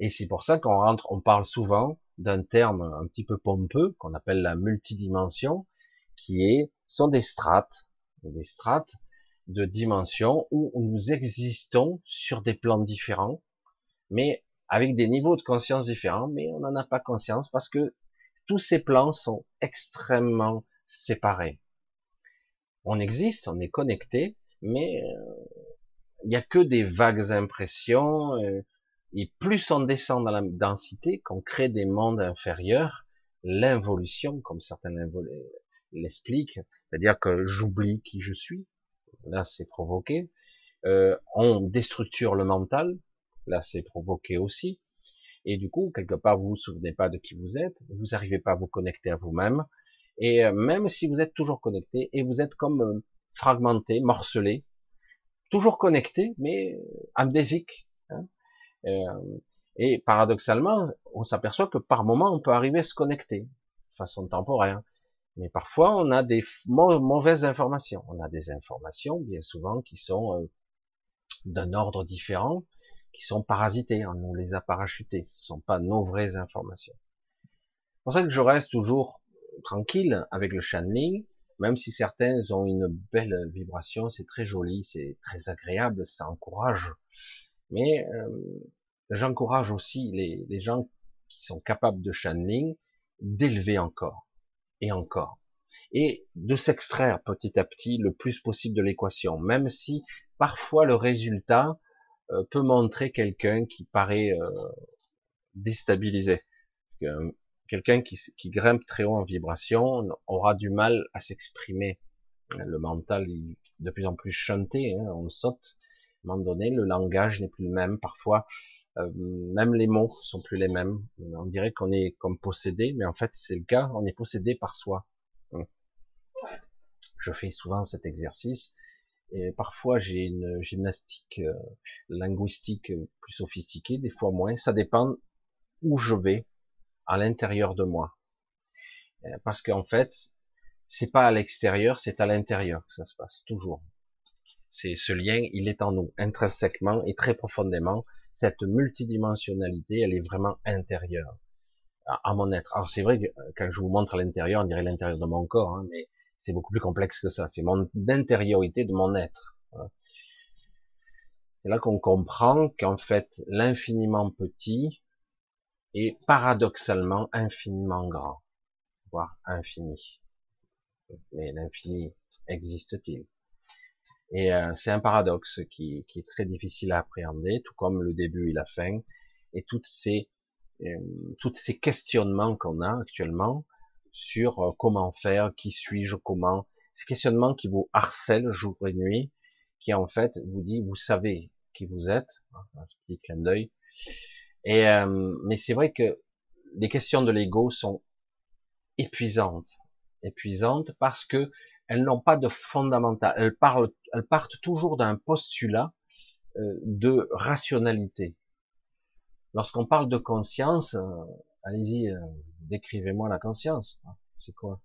S1: Et c'est pour ça qu'on rentre, on parle souvent d'un terme un petit peu pompeux qu'on appelle la multidimension, qui est sont des strates, des strates de dimensions où nous existons sur des plans différents, mais avec des niveaux de conscience différents, mais on n'en a pas conscience parce que tous ces plans sont extrêmement séparés. On existe, on est connecté, mais euh, il n'y a que des vagues impressions, euh, et plus on descend dans la densité, qu'on crée des mondes inférieurs, l'involution, comme certains l'expliquent, c'est-à-dire que j'oublie qui je suis, là c'est provoqué. Euh, on déstructure le mental, là c'est provoqué aussi. Et du coup, quelque part, vous vous souvenez pas de qui vous êtes, vous n'arrivez pas à vous connecter à vous-même. Et euh, même si vous êtes toujours connecté, et vous êtes comme euh, fragmenté, morcelé, toujours connecté, mais amnésique. Hein. Et paradoxalement, on s'aperçoit que par moment, on peut arriver à se connecter, de façon temporaire. Mais parfois, on a des mauvaises informations. On a des informations, bien souvent, qui sont euh, d'un ordre différent, qui sont parasitées. On nous les a parachutées. Ce ne sont pas nos vraies informations. C'est pour ça que je reste toujours tranquille avec le channeling, même si certains ont une belle vibration, c'est très joli, c'est très agréable, ça encourage. Mais euh, j'encourage aussi les, gens qui sont capables de channeling d'élever encore et encore. Et de s'extraire petit à petit le plus possible de l'équation, même si parfois le résultat euh, peut montrer quelqu'un qui paraît euh, déstabilisé. Parce que quelqu'un qui, qui, grimpe très haut en vibration aura du mal à s'exprimer. Le mental est de plus en plus chanté, hein, on saute. Un moment donné, le langage n'est plus le même. Parfois, euh, même les mots sont plus les mêmes. On dirait qu'on est comme possédé, mais en fait c'est le cas, on est possédé par soi. Hum. Je fais souvent cet exercice Et parfois j'ai une gymnastique euh, linguistique plus sophistiquée, des fois moins. Ça dépend où je vais à l'intérieur de moi. Euh, parce qu'en fait, c'est pas à l'extérieur, c'est à l'intérieur que ça se passe toujours. C'est ce lien, il est en nous, intrinsèquement et très profondément. Cette multidimensionnalité, elle est vraiment intérieure à, mon être. Alors c'est vrai que euh, quand je vous montre l'intérieur, on dirait l'intérieur de mon corps, hein, mais c'est beaucoup plus complexe que ça. C'est mon intériorité de mon être. C'est là qu'on comprend qu'en fait l'infiniment petit est paradoxalement infiniment grand, voire infini. Mais l'infini existe-t-il? Et euh, c'est un paradoxe qui, qui, est très difficile à appréhender, tout comme le début et la fin, et toutes ces, euh, toutes ces questionnements qu'on a actuellement sur euh, comment faire, qui suis-je, comment, ces questionnements qui vous harcèlent jour et nuit, qui en fait vous dit, vous savez qui vous êtes, hein, un petit clin d'œil. Et mais c'est vrai que les questions de l'ego sont épuisantes, épuisantes parce que elles n'ont pas de fondamental. Elles, parlent, elles partent toujours d'un postulat euh, de rationalité. Lorsqu'on parle de conscience, euh, allez-y, euh, décrivez-moi la conscience. C'est quoi?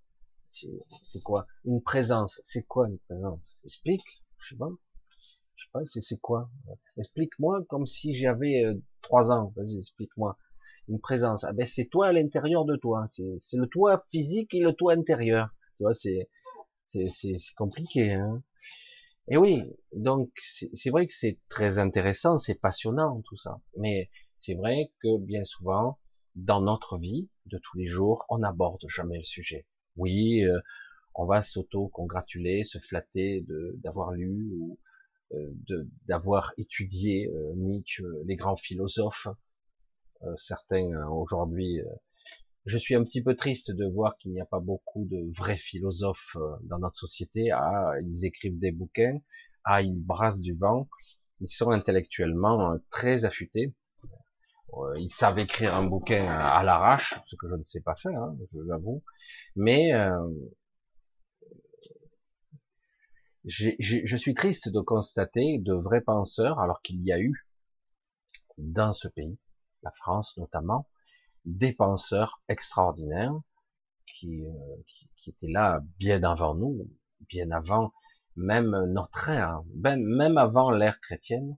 S1: C'est quoi? Une présence. C'est quoi une présence? Explique. Je sais pas. Je sais pas. C'est quoi? Explique-moi comme si j'avais trois ans. Vas-y, explique-moi. Une présence. Ah ben c'est toi à l'intérieur de toi. C'est le toi physique et le toi intérieur. Tu vois, c'est c'est compliqué. Hein et oui, donc c'est vrai que c'est très intéressant, c'est passionnant tout ça. Mais c'est vrai que bien souvent, dans notre vie de tous les jours, on n'aborde jamais le sujet. Oui, euh, on va s'auto-congratuler, se flatter d'avoir lu ou euh, d'avoir étudié euh, Nietzsche, les grands philosophes. certains aujourd'hui je suis un petit peu triste de voir qu'il n'y a pas beaucoup de vrais philosophes euh, dans notre société. Ah, ils écrivent des bouquins. Ah, ils brassent du vent. Ils sont intellectuellement euh, très affûtés. Euh, ils savent écrire un bouquin à l'arrache, ce que je ne sais pas faire, hein, je l'avoue. Mais je suis triste de constater de vrais penseurs, alors qu'il y a eu dans ce pays, la France notamment, des penseurs extraordinaires qui, euh, qui, étaient là bien avant nous, bien avant même notre ère, même, même avant l'ère chrétienne.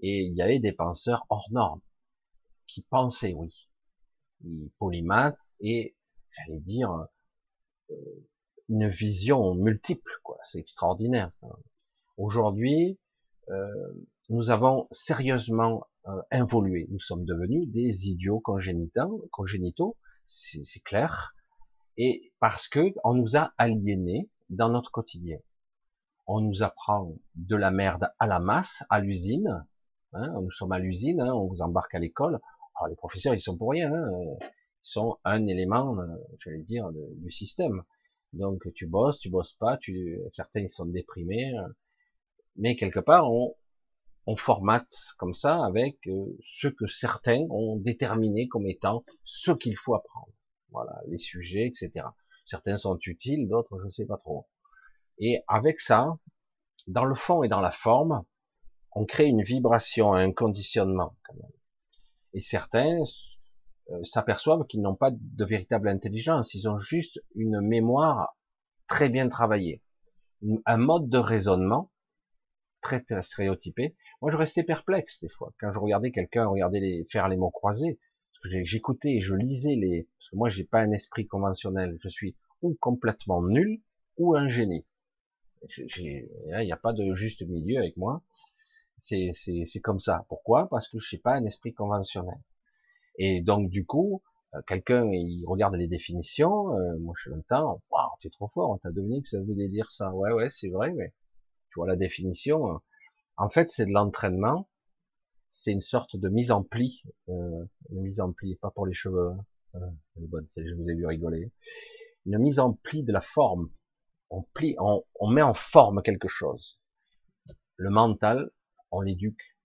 S1: Et il y avait des penseurs hors normes qui pensaient, oui, polymathes et j'allais dire euh, une vision multiple, quoi. C'est extraordinaire. Aujourd'hui, euh, nous avons sérieusement euh, involué. Nous sommes devenus des idiots congénitaux, congénitaux c'est clair, et parce que on nous a aliénés dans notre quotidien. On nous apprend de la merde à la masse, à l'usine. Hein, nous sommes à l'usine, hein, on vous embarque à l'école. Alors les professeurs, ils sont pour rien. Hein, ils sont un élément, euh, j'allais dire, du système. Donc tu bosses, tu bosses pas, tu, certains ils sont déprimés, euh, mais quelque part on, on formate comme ça avec euh, ce que certains ont déterminé comme étant ce qu'il faut apprendre. Voilà, les sujets, etc. Certains sont utiles, d'autres je ne sais pas trop. Et avec ça, dans le fond et dans la forme, on crée une vibration, un conditionnement. Quand même. Et certains euh, s'aperçoivent qu'ils n'ont pas de véritable intelligence, ils ont juste une mémoire très bien travaillée, un mode de raisonnement très stéréotypé, moi, je restais perplexe des fois quand je regardais quelqu'un regarder les, faire les mots croisés. J'écoutais je lisais les. Parce que moi, j'ai pas un esprit conventionnel. Je suis ou complètement nul ou un génie. Il n'y a pas de juste milieu avec moi. C'est comme ça. Pourquoi? Parce que je suis pas un esprit conventionnel. Et donc du coup, euh, quelqu'un il regarde les définitions. Euh, moi, je l'entends. Waouh, t'es trop fort. On t'a deviné que ça voulait dire ça. Ouais, ouais, c'est vrai. Mais tu vois la définition en fait, c'est de l'entraînement. C'est une sorte de mise en pli, euh, une mise en pli, pas pour les cheveux. Hein. Euh, je vous ai vu rigoler. Une mise en pli de la forme. On plie, on, met en forme quelque chose. Le mental, on l'éduque,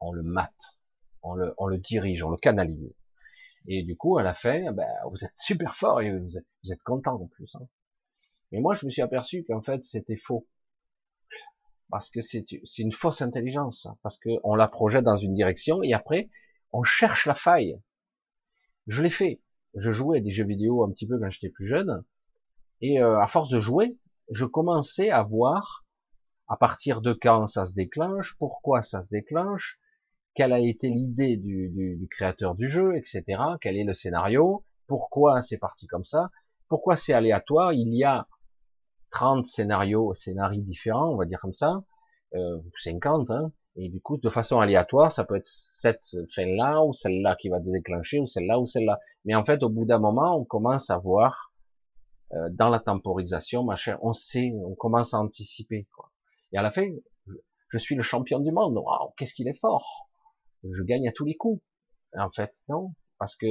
S1: on le mate, on le, dirige, on le canalise. Et du coup, à la fin, ben, vous êtes super fort et vous êtes, vous êtes content en plus. Hein. Mais moi, je me suis aperçu qu'en fait, c'était faux parce que c'est une fausse intelligence, parce qu'on la projette dans une direction et après on cherche la faille. Je l'ai fait. Je jouais des jeux vidéo un petit peu quand j'étais plus jeune et euh, à force de jouer, je commençais à voir à partir de quand ça se déclenche, pourquoi ça se déclenche, quelle a été l'idée du, du, du, créateur du jeu, etc. Quel est le scénario, pourquoi c'est parti comme ça, pourquoi c'est aléatoire. Il y a 30 scénarios, scénarios différents, on va dire comme ça, euh, 50, hein, et du coup, de façon aléatoire, ça peut être cette chaîne-là, ou celle-là qui va déclencher, ou celle-là, ou celle-là. Mais en fait, au bout d'un moment, on commence à voir, euh, dans la temporisation, machin, on sait, on commence à anticiper, quoi. Et à la fin, je suis le champion du monde. Waouh, qu'est-ce qu'il est fort Je gagne à tous les coups. En fait, non, parce que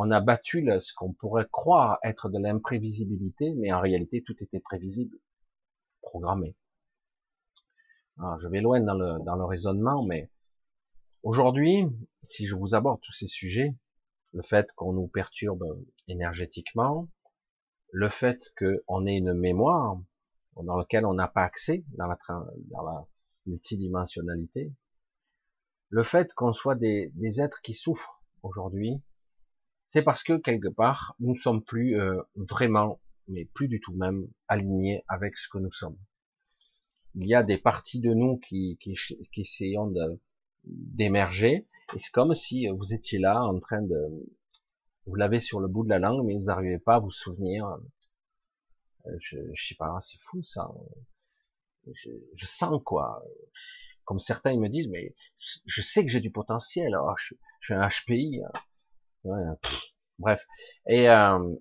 S1: on a battu ce qu'on pourrait croire être de l'imprévisibilité, mais en réalité, tout était prévisible, programmé. Alors, je vais loin dans le, raisonnement, mais aujourd'hui, si je vous aborde tous ces sujets, le fait qu'on nous perturbe énergétiquement, le fait qu'on ait une mémoire, dans lequel on n'a pas accès dans la, dans la multidimensionnalité. Le fait qu'on soit des, êtres qui souffrent aujourd'hui, c'est parce que quelque part, nous ne sommes plus euh, vraiment, mais plus du tout même, alignés avec ce que nous sommes. Il y a des parties de nous qui, qui, essayons d'émerger, et c'est comme si vous étiez là en train de, vous l'avez sur le bout de la langue, mais vous n'arrivez pas à vous souvenir euh, je, je sais pas, c'est fou ça. Je, sens quoi. Comme certains ils me disent, mais je, sais que j'ai du potentiel. Oh, je, je, suis un HPI. Hein. Ouais, bref. Et euh,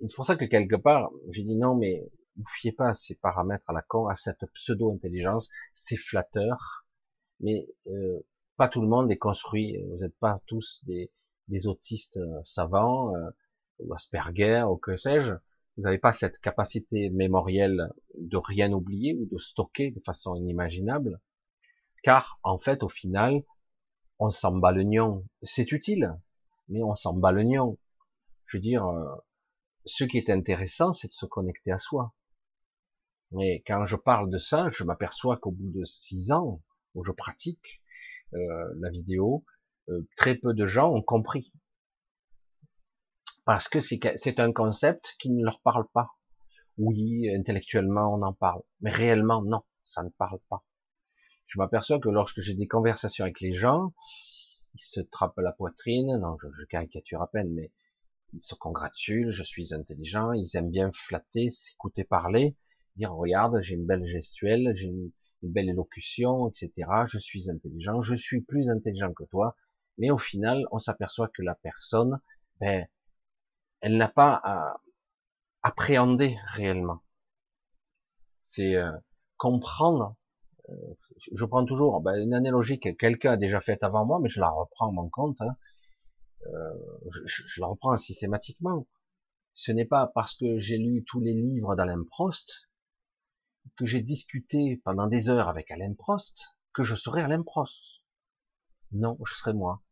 S1: c'est pour ça que quelque part, j'ai dit non, mais vous fiez pas à ces paramètres à la con, à cette pseudo-intelligence, c'est flatteur, mais euh, pas tout le monde est construit. Vous n'êtes pas tous des, des autistes euh, savants, euh, ou Asperger, ou que sais-je. Vous n'avez pas cette capacité mémorielle de rien oublier ou de stocker de façon inimaginable. Car, en fait, au final, on s'en bat le nion. C'est utile, mais on s'en bat le nion. Je veux dire, euh, ce qui est intéressant, c'est de se connecter à soi. Mais quand je parle de ça, je m'aperçois qu'au bout de six ans où je pratique euh, la vidéo, euh, très peu de gens ont compris parce que c'est un concept qui ne leur parle pas. Oui, intellectuellement on en parle, mais réellement non, ça ne parle pas. Je m'aperçois que lorsque j'ai des conversations avec les gens, ils se trappent la poitrine, non, je, caricature à peine, mais ils se congratulent, je suis intelligent, ils aiment bien flatter, s'écouter parler, dire regarde, j'ai une belle gestuelle, j'ai une, une, belle élocution, etc. Je suis intelligent, je suis plus intelligent que toi, mais au final, on s'aperçoit que la personne, ben, elle n'a pas à appréhender réellement. C'est euh, comprendre. Euh, je prends toujours ben, une analogie que quelqu'un a déjà faite avant moi, mais je la reprends en mon compte. Hein. Euh, je, la reprends systématiquement. Ce n'est pas parce que j'ai lu tous les livres d'Alain Prost que j'ai discuté pendant des heures avec Alain Prost que je serai Alain Prost. Non, je serai moi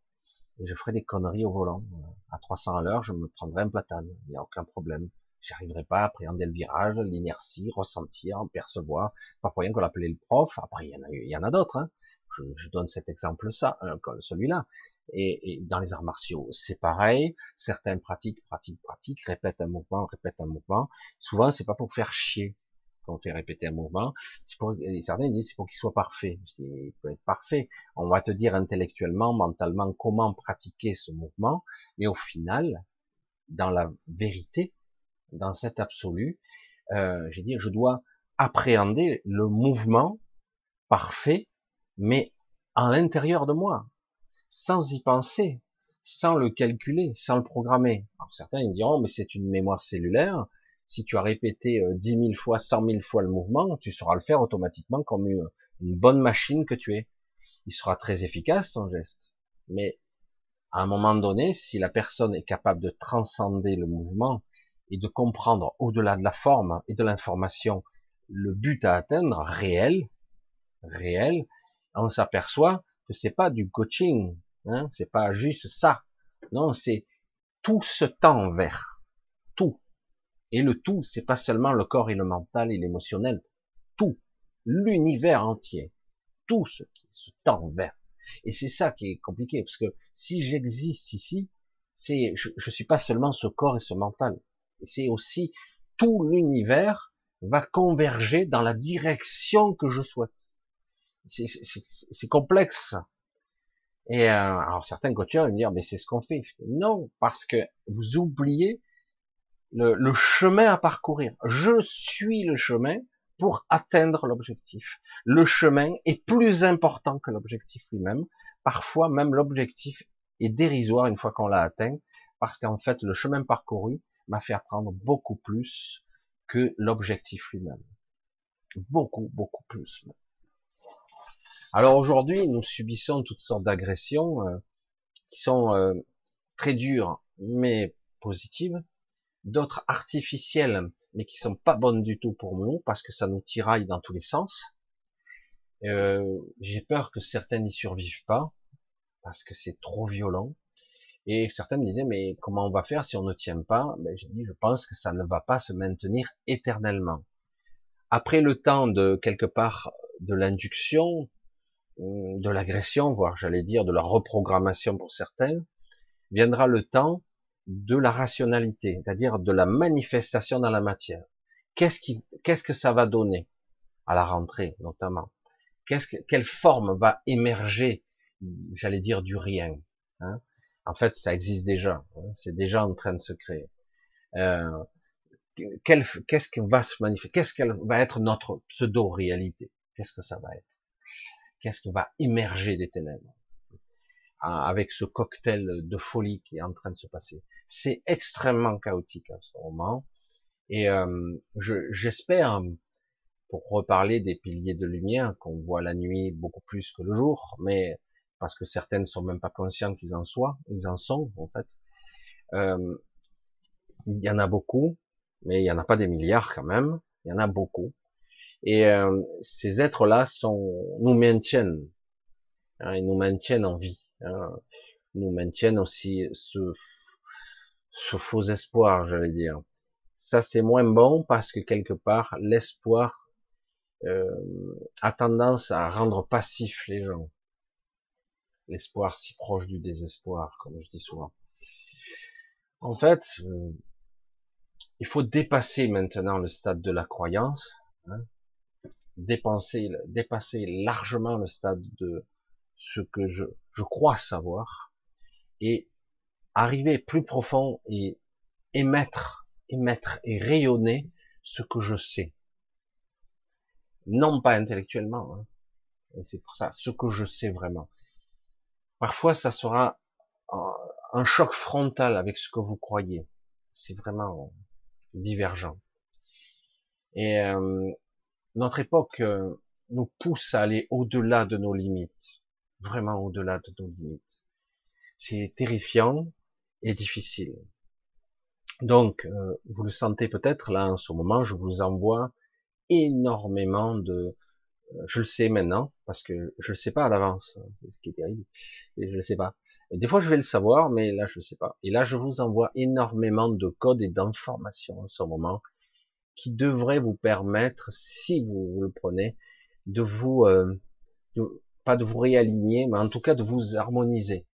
S1: et je ferai des conneries au volant. À 300 à l'heure, je me prendrai un platane, il n'y a aucun problème. J'arriverai pas à appréhender le virage, l'inertie, ressentir, percevoir. Pas pour rien qu'on l'appelait le prof. Après, il y en a, il y en a d'autres. Hein. Je, je, donne cet exemple, ça, euh, celui-là. Et, et, dans les arts martiaux, c'est pareil. Certains pratiquent, pratiquent, pratiquent, répètent un mouvement, répètent un mouvement. Souvent, c'est pas pour faire chier quand on fait répéter un mouvement, c'est pour, certains disent c'est pour qu'il soit parfait. Il peut être parfait. On va te dire intellectuellement, mentalement, comment pratiquer ce mouvement, mais au final, dans la vérité, dans cet absolu, euh, j'ai dit, je dois appréhender le mouvement parfait, mais à l'intérieur de moi, sans y penser, sans le calculer, sans le programmer. Alors certains ils diront, mais c'est une mémoire cellulaire, si tu as répété euh, dix mille fois, cent mille fois le mouvement, tu sauras le faire automatiquement comme une, bonne machine que tu es. Il sera très efficace ton geste. Mais à un moment donné, si la personne est capable de transcender le mouvement et de comprendre au-delà de la forme et de l'information le but à atteindre réel, réel, on s'aperçoit que c'est pas du coaching, hein, c'est pas juste ça. Non, c'est tout ce temps vert, tout. Et le tout, c'est pas seulement le corps et le mental et l'émotionnel. Tout. l'univers entier, tout ce qui se tend vers. Et c'est ça qui est compliqué, parce que si j'existe ici, c'est, je, je suis pas seulement ce corps et ce mental, c'est aussi tout l'univers va converger dans la direction que je souhaite. C'est complexe. Et euh, alors certains coachers vont me dire, mais c'est ce qu'on fait. Non, parce que vous oubliez le, le, chemin à parcourir. Je suis le chemin pour atteindre l'objectif. Le chemin est plus important que l'objectif lui-même. Parfois, même l'objectif est dérisoire une fois qu'on l'a atteint, parce qu'en fait, le chemin parcouru m'a fait apprendre beaucoup plus que l'objectif lui-même. Beaucoup, beaucoup plus. Alors aujourd'hui, nous subissons toutes sortes d'agressions euh, qui sont euh, très dures, mais positives, d'autres artificielles, mais qui sont pas bonnes du tout pour nous, parce que ça nous tiraille dans tous les sens. Euh, J'ai peur que certains n'y survivent pas, parce que c'est trop violent. Et certains me disaient, mais comment on va faire si on ne tient pas? Ben, J'ai dit, je pense que ça ne va pas se maintenir éternellement. Après le temps de, quelque part, de l'induction, de l'agression, voire j'allais dire de la reprogrammation pour certains, viendra le temps de la rationalité, c'est-à-dire de la manifestation dans la matière. Qu'est-ce qui, qu'est-ce que ça va donner à la rentrée, notamment? Qu'est-ce que, quelle forme va émerger, j'allais dire du rien hein? En fait, ça existe déjà. Hein c'est déjà en train de se créer. Euh, qu'est-ce qui va se manifester Qu'est-ce qu'elle va être notre pseudo-réalité? Qu'est-ce que ça va être? Qu'est-ce qui va émerger des ténèbres? Avec ce cocktail de folie qui est en train de se passer. C'est extrêmement chaotique en ce moment. Et euh, j'espère, pour reparler des piliers de lumière qu'on voit la nuit beaucoup plus que le jour, mais parce que certaines ne sont même pas conscients qu'ils en soient, ils en sont en fait. Euh, il y en a beaucoup, mais il y en a pas des milliards quand même. Il y en a beaucoup. Et euh, ces êtres-là sont, nous maintiennent, hein, ils nous maintiennent en vie, hein, nous maintiennent aussi ce, ce faux espoir, j'allais dire. Ça, c'est moins bon parce que quelque part, l'espoir euh, a tendance à rendre passif les gens. L'espoir si proche du désespoir, comme je dis souvent. En fait, euh, il faut dépasser maintenant le stade de la croyance. Hein, dépasser, dépasser largement le stade de ce que je, je crois savoir et arriver plus profond et émettre, émettre et rayonner ce que je sais. Non pas intellectuellement, hein. et c'est pour ça, ce que je sais vraiment. Parfois, ça sera un choc frontal avec ce que vous croyez. C'est vraiment divergent. Et euh, notre époque euh, nous pousse à aller au-delà de nos limites, vraiment au-delà de nos limites. C'est terrifiant et difficile. Donc, euh, vous le sentez peut-être là en ce moment, je vous envoie énormément de, je le sais maintenant parce que je le sais pas à l'avance, ce qui est terrible, et je le sais pas. Et des fois, je vais le savoir, mais là, je le sais pas. Et là, je vous envoie énormément de codes et d'informations en ce moment qui devrait vous permettre, si vous, le prenez, de vous, euh, pas de vous réaligner, mais en tout cas de vous harmoniser.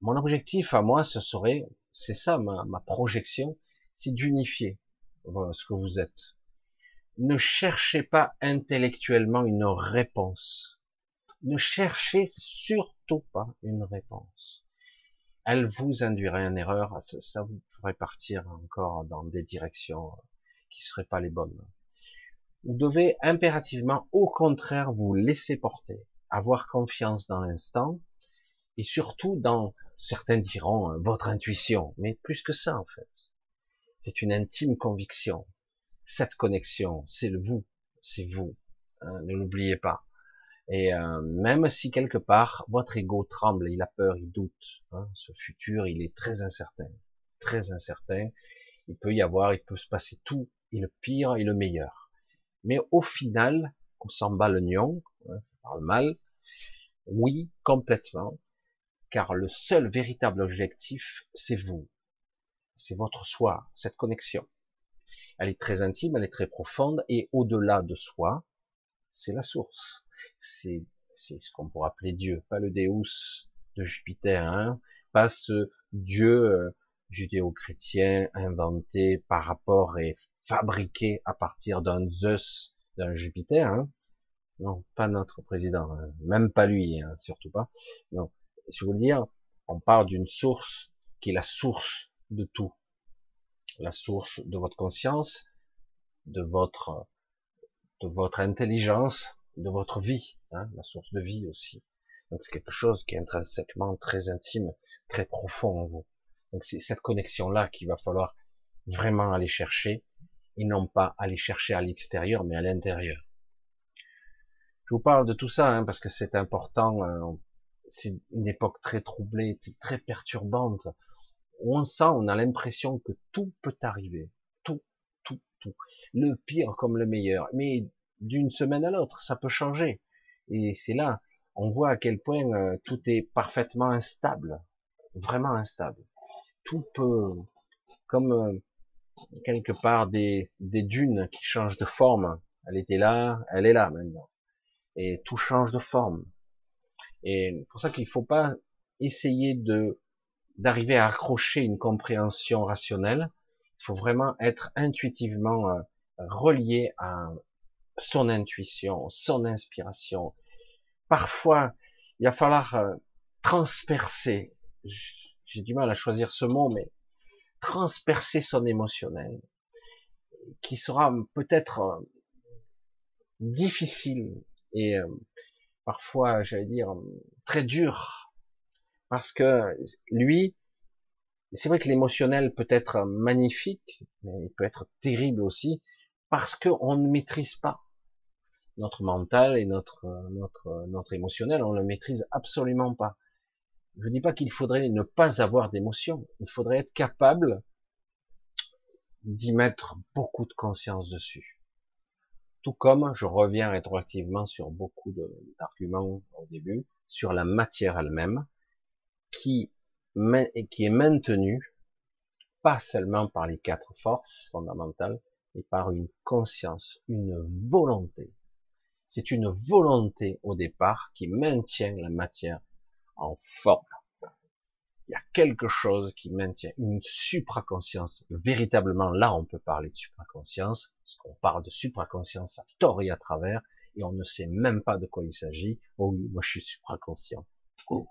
S1: Mon objectif à moi, ce serait, c'est ça ma, ma projection, c'est d'unifier ce que vous êtes. Ne cherchez pas intellectuellement une réponse. Ne cherchez surtout pas une réponse. Elle vous induirait en erreur, ça, vous ferait partir encore dans des directions qui seraient pas les bonnes. Vous devez impérativement, au contraire, vous laisser porter, avoir confiance dans l'instant, et surtout dans, certains diront, votre intuition, mais plus que ça en fait. C'est une intime conviction. Cette connexion, c'est le vous, c'est vous. Hein, ne l'oubliez pas. Et euh, même si quelque part votre ego tremble, il a peur, il doute, hein, ce futur, il est très incertain, très incertain. Il peut y avoir, il peut se passer tout et le pire et le meilleur. Mais au final, on s'en bat le nion, hein, parle mal, oui, complètement, car le seul véritable objectif, c'est vous. C'est votre soi, cette connexion. Elle est très intime, elle est très profonde, et au-delà de soi, c'est la source. C'est ce qu'on pourrait appeler Dieu, pas le Deus de Jupiter, hein, pas ce Dieu euh, judéo-chrétien inventé par rapport et fabriqué à partir d'un Zeus, d'un Jupiter. Hein. Non, pas notre président, hein. même pas lui, hein, surtout pas. Non, je veux dire, on parle d'une source qui est la source de tout, la source de votre conscience, de votre de votre intelligence, de votre vie, hein, la source de vie aussi. Donc c'est quelque chose qui est intrinsèquement très intime, très profond en vous. Donc c'est cette connexion-là qu'il va falloir vraiment aller chercher, et non pas aller chercher à l'extérieur, mais à l'intérieur. Je vous parle de tout ça hein, parce que c'est important. Euh, c'est une époque très troublée, très perturbante. On sent, on a l'impression que tout peut arriver, tout, tout, tout, le pire comme le meilleur. Mais d'une semaine à l'autre, ça peut changer. Et c'est là, on voit à quel point euh, tout est parfaitement instable, vraiment instable. Tout peut, comme euh, quelque part des, des dunes qui changent de forme. Elle était là, elle est là maintenant. Et tout change de forme. Et pour ça qu'il faut pas essayer de d'arriver à accrocher une compréhension rationnelle. Il faut vraiment être intuitivement euh, relié à son intuition, son inspiration. Parfois, il va falloir euh, transpercer. J'ai du mal à choisir ce mot, mais transpercer son émotionnel, qui sera peut-être euh, difficile et parfois, j'allais dire, très dur, parce que lui, c'est vrai que l'émotionnel peut être magnifique, mais il peut être terrible aussi, parce qu'on ne maîtrise pas notre mental et notre notre notre émotionnel, on le maîtrise absolument pas. Je dis pas qu'il faudrait ne pas avoir d'émotion, il faudrait être capable d'y mettre beaucoup de conscience dessus. Tout comme je reviens rétroactivement sur beaucoup d'arguments au début, sur la matière elle-même, qui, est maintenue, pas seulement par les quatre forces fondamentales, mais par une conscience, une volonté. C'est une volonté au départ qui maintient la matière en forme. Il y a quelque chose qui maintient une supraconscience. Véritablement, là, on peut parler de supraconscience, parce qu'on parle de supraconscience à tort et à travers, et on ne sait même pas de quoi il s'agit. Oh oui, moi je suis supraconscient. Oh,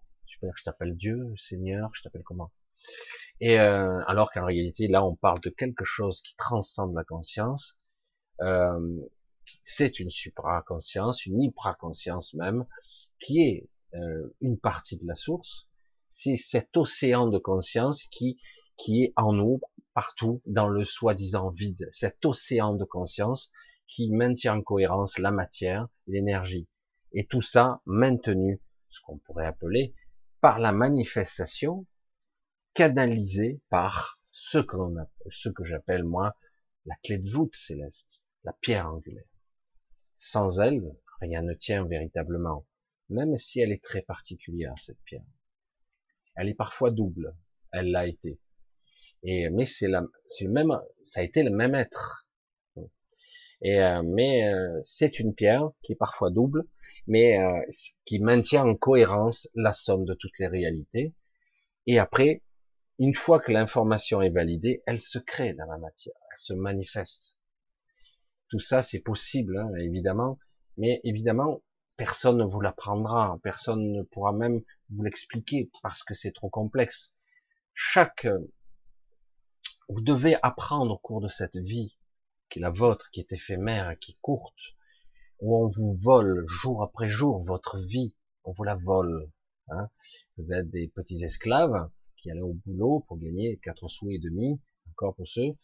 S1: je t'appelle Dieu, Seigneur, je t'appelle comment? Et euh, alors qu'en réalité, là, on parle de quelque chose qui transcende la conscience. Euh, c'est une supraconscience, une hypraconscience même, qui est euh, une partie de la source, c'est cet océan de conscience qui, qui est en nous, partout, dans le soi-disant vide, cet océan de conscience qui maintient en cohérence la matière l'énergie. Et tout ça maintenu, ce qu'on pourrait appeler, par la manifestation, canalisée par ce que j'appelle moi la clé de voûte céleste, la pierre angulaire. Sans elle, rien ne tient véritablement même si elle est très particulière, cette pierre. Elle est parfois double, elle l'a été. Et, mais c'est le même, ça a été le même être. Et, euh, mais euh, c'est une pierre qui est parfois double, mais euh, qui maintient en cohérence la somme de toutes les réalités. Et après, une fois que l'information est validée, elle se crée dans la matière, elle se manifeste. Tout ça, c'est possible, hein, évidemment, mais évidemment, personne ne vous l'apprendra, personne ne pourra même vous l'expliquer parce que c'est trop complexe. Chaque, vous devez apprendre au cours de cette vie qui est la vôtre, qui est éphémère, qui est courte, où on vous vole jour après jour votre vie, on vous la vole. Hein. Vous êtes des petits esclaves qui allaient au boulot pour gagner quatre sous et demi, encore pour ceux.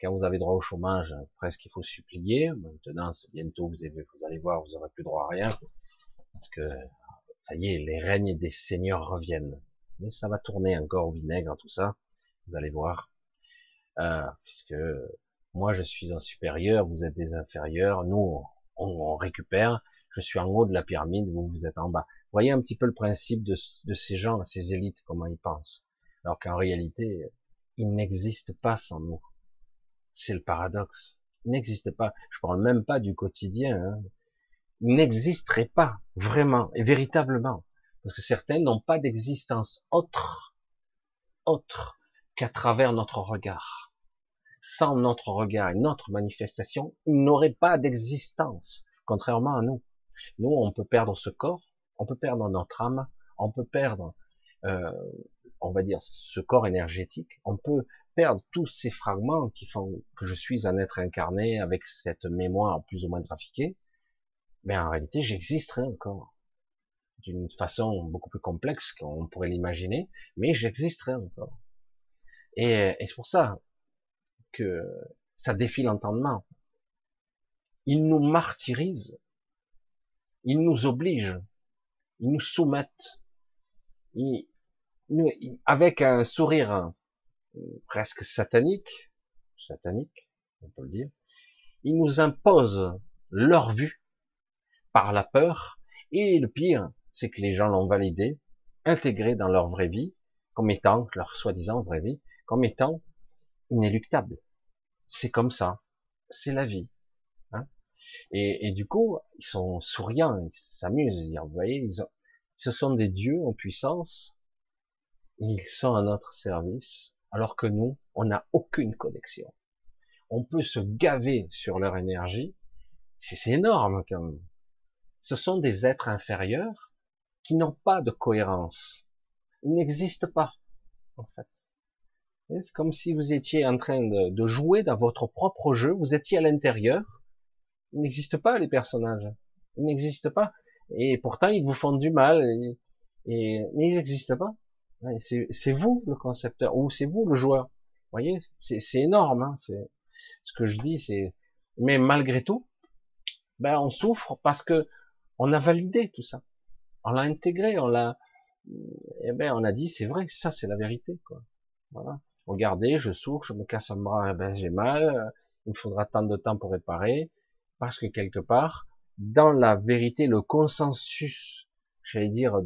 S1: Quand vous avez droit au chômage, presque il faut supplier. Maintenant, bientôt, vous, vous allez voir, vous n'aurez plus droit à rien. Parce que, ça y est, les règnes des seigneurs reviennent. Mais ça va tourner encore au vinaigre, tout ça. Vous allez voir. Euh, puisque moi, je suis un supérieur, vous êtes des inférieurs. Nous, on, récupère. Je suis en haut de la pyramide, vous, vous êtes en bas. Voyez un petit peu le principe de, de ces gens, ces élites, comment ils pensent. Alors qu'en réalité, ils n'existent pas sans nous. C'est le paradoxe. Il n'existe pas. Je parle même pas du quotidien. Hein. n'existerait pas vraiment et véritablement. Parce que certains n'ont pas d'existence autre, autre qu'à travers notre regard. Sans notre regard et notre manifestation, ils n'auraient pas d'existence, contrairement à nous. Nous, on peut perdre ce corps, on peut perdre notre âme, on peut perdre, euh, on va dire, ce corps énergétique, on peut perdre tous ces fragments qui font que je suis un être incarné avec cette mémoire plus ou moins trafiquée, mais en réalité, j'existerai encore d'une façon beaucoup plus complexe qu'on pourrait l'imaginer, mais j'existerai encore. Et, et c'est pour ça que ça défie l'entendement. Ils nous martyrisent, ils nous obligent, ils nous soumettent, ils, avec un sourire presque satanique, satanique, on peut le dire, ils nous imposent leur vue par la peur, et le pire, c'est que les gens l'ont validé, intégré dans leur vraie vie, comme étant, leur soi-disant vraie vie, comme étant inéluctable. C'est comme ça. C'est la vie. Hein et, et, du coup, ils sont souriants, ils s'amusent. Vous voyez, ils ce sont des dieux en puissance. ils sont à notre service, alors que nous, on n'a aucune connexion. On peut se gaver sur leur énergie. C'est énorme quand même. Ce sont des êtres inférieurs qui n'ont pas de cohérence. Ils n'existent pas, en fait. C'est comme si vous étiez en train de, jouer dans votre propre jeu, vous étiez à l'intérieur. Il n'existe pas les personnages. Ils n'existent pas. Et pourtant, ils vous font du mal. Et, mais ils n'existent pas. C'est vous le concepteur, ou c'est vous le joueur. Vous voyez, c'est énorme. Hein c'est ce que je dis. C'est mais malgré tout, ben on souffre parce que on a validé tout ça. On l'a intégré, on l'a, eh ben, on a dit, c'est vrai, ça, c'est la vérité, quoi. Voilà. Regardez, je souffre, je me casse un bras, eh ben, j'ai mal, il me faudra tant de temps pour réparer, parce que quelque part, dans la vérité, le consensus, j'allais dire,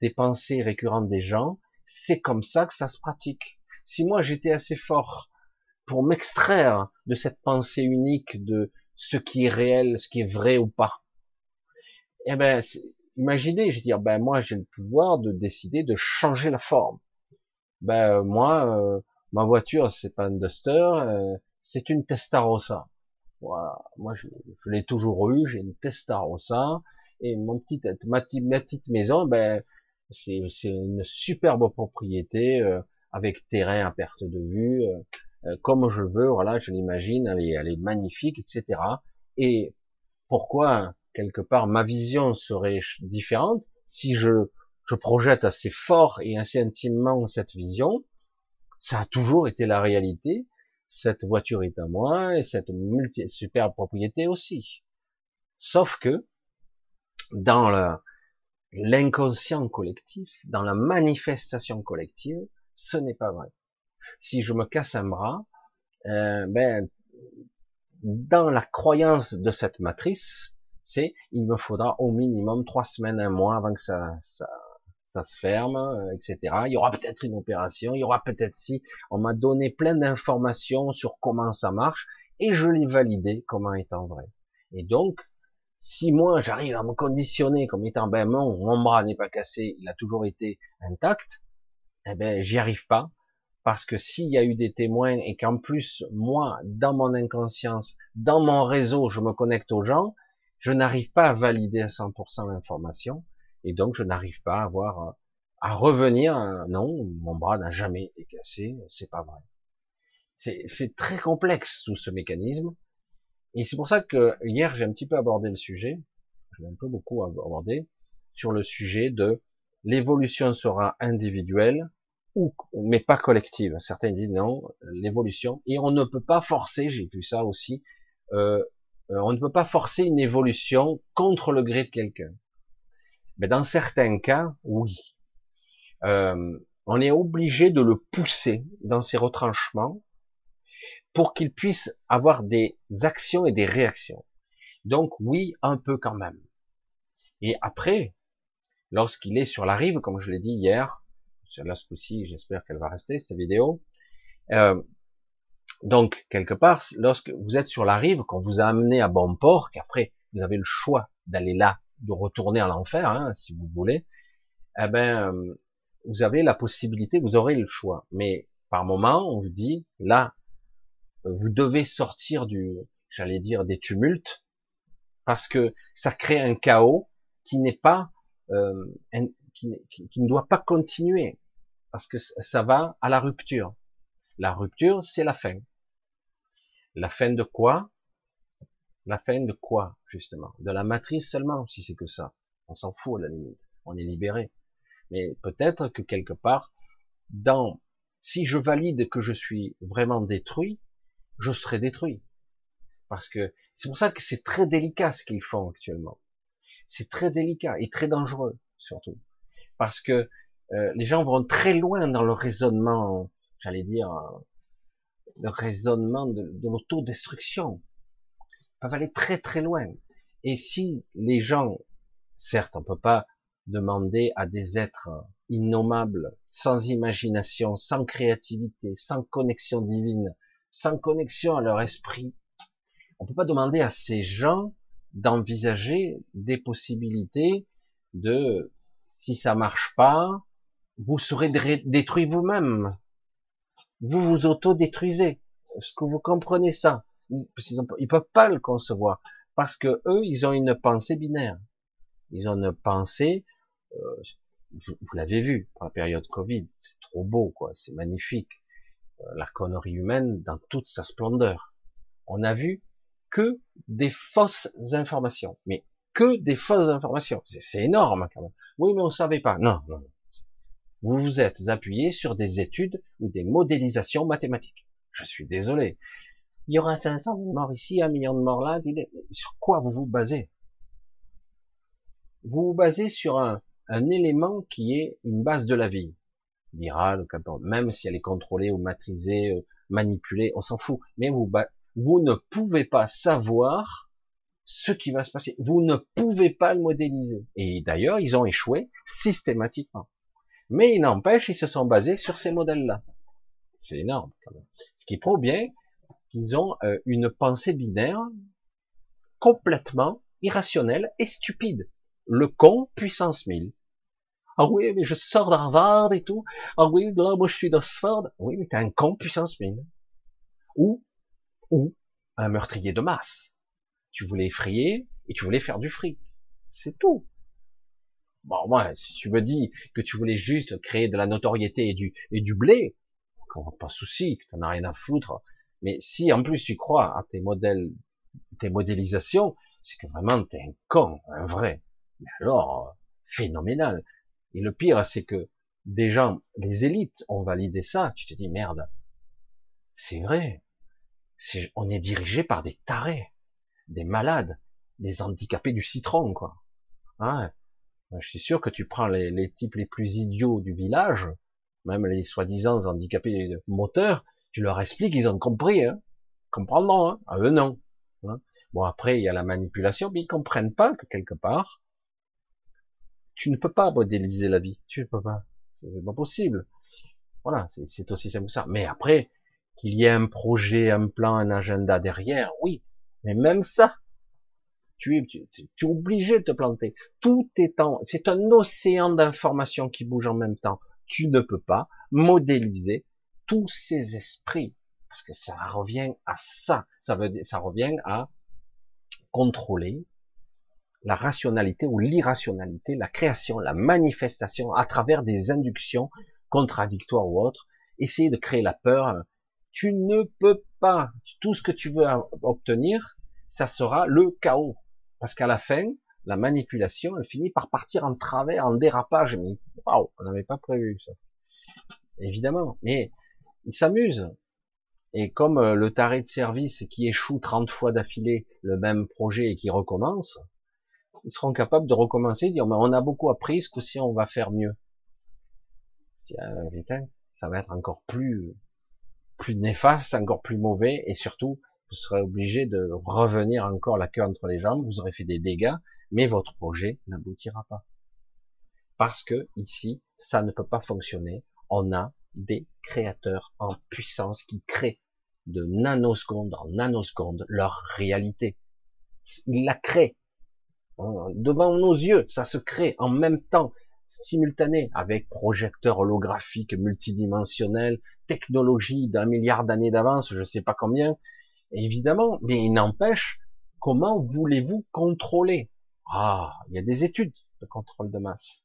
S1: des pensées récurrentes des gens, c'est comme ça que ça se pratique. Si moi j'étais assez fort pour m'extraire de cette pensée unique de ce qui est réel, ce qui est vrai ou pas, eh ben, imaginez, je veux dire, ben moi j'ai le pouvoir de décider de changer la forme. Ben moi, euh, ma voiture c'est pas une Duster, euh, c'est une Testarossa. Voilà, moi je, l'ai toujours eu, j'ai une Testarossa et mon petit, ma, petite maison, ben c'est une superbe propriété euh, avec terrain à perte de vue, comme je veux, voilà, je l'imagine, elle est, elle est magnifique, etc. Et pourquoi quelque part ma vision serait différente si je, je projette assez fort et assez intimement cette vision? Ça a toujours été la réalité. Cette voiture est à moi et cette multi superbe propriété aussi. Sauf que dans l'inconscient collectif, dans la manifestation collective, ce n'est pas vrai. Si je me casse un bras, euh, ben, dans la croyance de cette matrice, c'est il me faudra au minimum trois semaines, un mois avant que ça, ça, ça se ferme, euh, etc. Il y aura peut-être une opération, il y aura peut-être si. On m'a donné plein d'informations sur comment ça marche et je l'ai validé comme étant vrai. Et donc, si moi j'arrive à me conditionner comme étant ben mon, mon bras n'est pas cassé, il a toujours été intact, eh ben j'y arrive pas parce que s'il y a eu des témoins et qu'en plus moi dans mon inconscience, dans mon réseau, je me connecte aux gens, je n'arrive pas à valider à 100% l'information, et donc je n'arrive pas à avoir, à revenir, non, mon bras n'a jamais été cassé, c'est pas vrai. C'est très complexe tout ce mécanisme, et c'est pour ça que hier j'ai un petit peu abordé le sujet, je l'ai un peu beaucoup abordé, sur le sujet de l'évolution sera individuelle, ou, mais pas collective. Certains disent non, l'évolution, et on ne peut pas forcer, j'ai vu ça aussi, euh, euh, on ne peut pas forcer une évolution contre le gré de quelqu'un. Mais dans certains cas, oui. Euh, on est obligé de le pousser dans ses retranchements pour qu'il puisse avoir des actions et des réactions. Donc oui, un peu quand même. Et après, lorsqu'il est sur la rive, comme je l'ai dit hier, là ce j'espère qu'elle va rester cette vidéo, euh, donc, quelque part, lorsque vous êtes sur la rive, qu'on vous a amené à bon port, qu'après, vous avez le choix d'aller là, de retourner à l'enfer, hein, si vous voulez, eh ben, euh, vous avez la possibilité, vous aurez le choix. Mais par moment, on vous dit, là, vous devez sortir du, j'allais dire, des tumultes, parce que ça crée un chaos qui n'est pas, euh, qui, ne doit pas continuer, parce que ça va à la rupture. La rupture, c'est la fin. La fin de quoi? La fin de quoi, justement? De la matrice seulement, si c'est que ça. On s'en fout à la limite. On est libéré. Mais peut-être que quelque part, dans, si je valide que je suis vraiment détruit, je serai détruit. Parce que c'est pour ça que c'est très délicat ce qu'ils font actuellement. C'est très délicat et très dangereux, surtout. Parce que euh, les gens vont très loin dans le raisonnement, j'allais dire, le raisonnement de l'autodestruction. Peuvent aller très très loin. Et si les gens, certes, on peut pas demander à des êtres innommables, sans imagination, sans créativité, sans connexion divine, sans connexion à leur esprit, on peut pas demander à ces gens d'envisager des possibilités de, si ça marche pas, vous serez détruit vous-même vous vous auto-détruisez. Est-ce que vous comprenez ça? Ils, ils peuvent pas le concevoir parce que eux, ils ont une pensée binaire. Ils ont une pensée. Euh, vous, l'avez vu pour la période Covid, c'est trop beau, quoi. C'est magnifique. Euh, la connerie humaine dans toute sa splendeur. On a vu que des fausses informations, mais que des fausses informations. C'est énorme quand même. Oui, mais on savait pas. Non, non, vous vous êtes appuyé sur des études ou des modélisations mathématiques. Je suis désolé. Il y aura 500 morts ici, un million de morts là. Sur quoi vous vous basez? Vous vous basez sur un, élément qui est une base de la vie, virale, même si elle est contrôlée ou maîtrisée, euh, manipulée, on s'en fout. Mais vous, vous ne pouvez pas savoir ce qui va se passer. Vous ne pouvez pas le modéliser. Et d'ailleurs, ils ont échoué systématiquement. Mais il n'empêche, ils se sont basés sur ces modèles-là. C'est énorme, quand même. Ce qui prouve bien qu'ils ont euh, une pensée binaire complètement irrationnelle et stupide. Le con puissance 1000. Ah oui, mais je sors d'Harvard et tout. Ah oui, là, moi je suis d'Oxford. Oui, mais t'es un con puissance 1000. Ou, ou un meurtrier de masse. Tu voulais effrayer et tu voulais faire du fric. C'est tout. Bon, moi, si tu me dis que tu voulais juste créer de la notoriété et du, et du blé, pas de souci, que t'en as rien à foutre. Mais si en plus tu crois à tes modèles, tes modélisations, c'est que vraiment t'es un con, un vrai. Mais alors, phénoménal. Et le pire, c'est que des gens, les élites ont validé ça. Tu te dis merde, c'est vrai. on est dirigé par des tarés, des malades, des handicapés du citron, quoi. Hein? Je suis sûr que tu prends les, types les plus idiots du village, même les soi-disant handicapés moteurs, tu leur expliques, ils ont compris, hein. Comprendront, hein. Ah, eux non. Hein. Bon, après, il y a la manipulation, mais ils comprennent pas que quelque part, tu ne peux pas modéliser la vie. Tu ne peux pas. C'est pas possible. Voilà, c'est aussi simple que ça. Mais après, qu'il y ait un projet, un plan, un agenda derrière, oui. Mais même ça, tu es, tu, es obligé de te planter. Tout est en, c'est un océan d'informations qui bouge en même temps. Tu ne peux pas modéliser tous ces esprits parce que ça revient à ça. Ça veut ça revient à contrôler la rationalité ou l'irrationalité, la création, la manifestation à travers des inductions contradictoires ou autres. Essayer de créer la peur. Tu ne peux pas. Tout ce que tu veux obtenir, ça sera le chaos. Parce qu'à la fin, la manipulation, elle finit par partir en travers, en dérapage. Mais waouh, on n'avait pas prévu ça. Évidemment. Mais ils s'amusent. Et comme euh, le taré de service qui échoue 30 fois d'affilée le même projet et qui recommence, ils seront capables de recommencer, de dire, mais on a beaucoup appris, ce coup-ci on va faire mieux. Tiens, ça va être encore plus, plus néfaste, encore plus mauvais, et surtout, vous serez obligé de revenir encore la queue entre les jambes, vous aurez fait des dégâts, mais votre projet n'aboutira pas. Parce que ici, ça ne peut pas fonctionner. On a des créateurs en puissance qui créent de nanosecondes en nanosecondes leur réalité. Ils la créent. devant nos yeux, ça se crée en même temps, simultané, avec projecteur holographique multidimensionnel, technologie d'un milliard d'années d'avance, je sais pas combien, évidemment, mais il n'empêche, comment voulez-vous contrôler? Ah, il y a des études de contrôle de masse,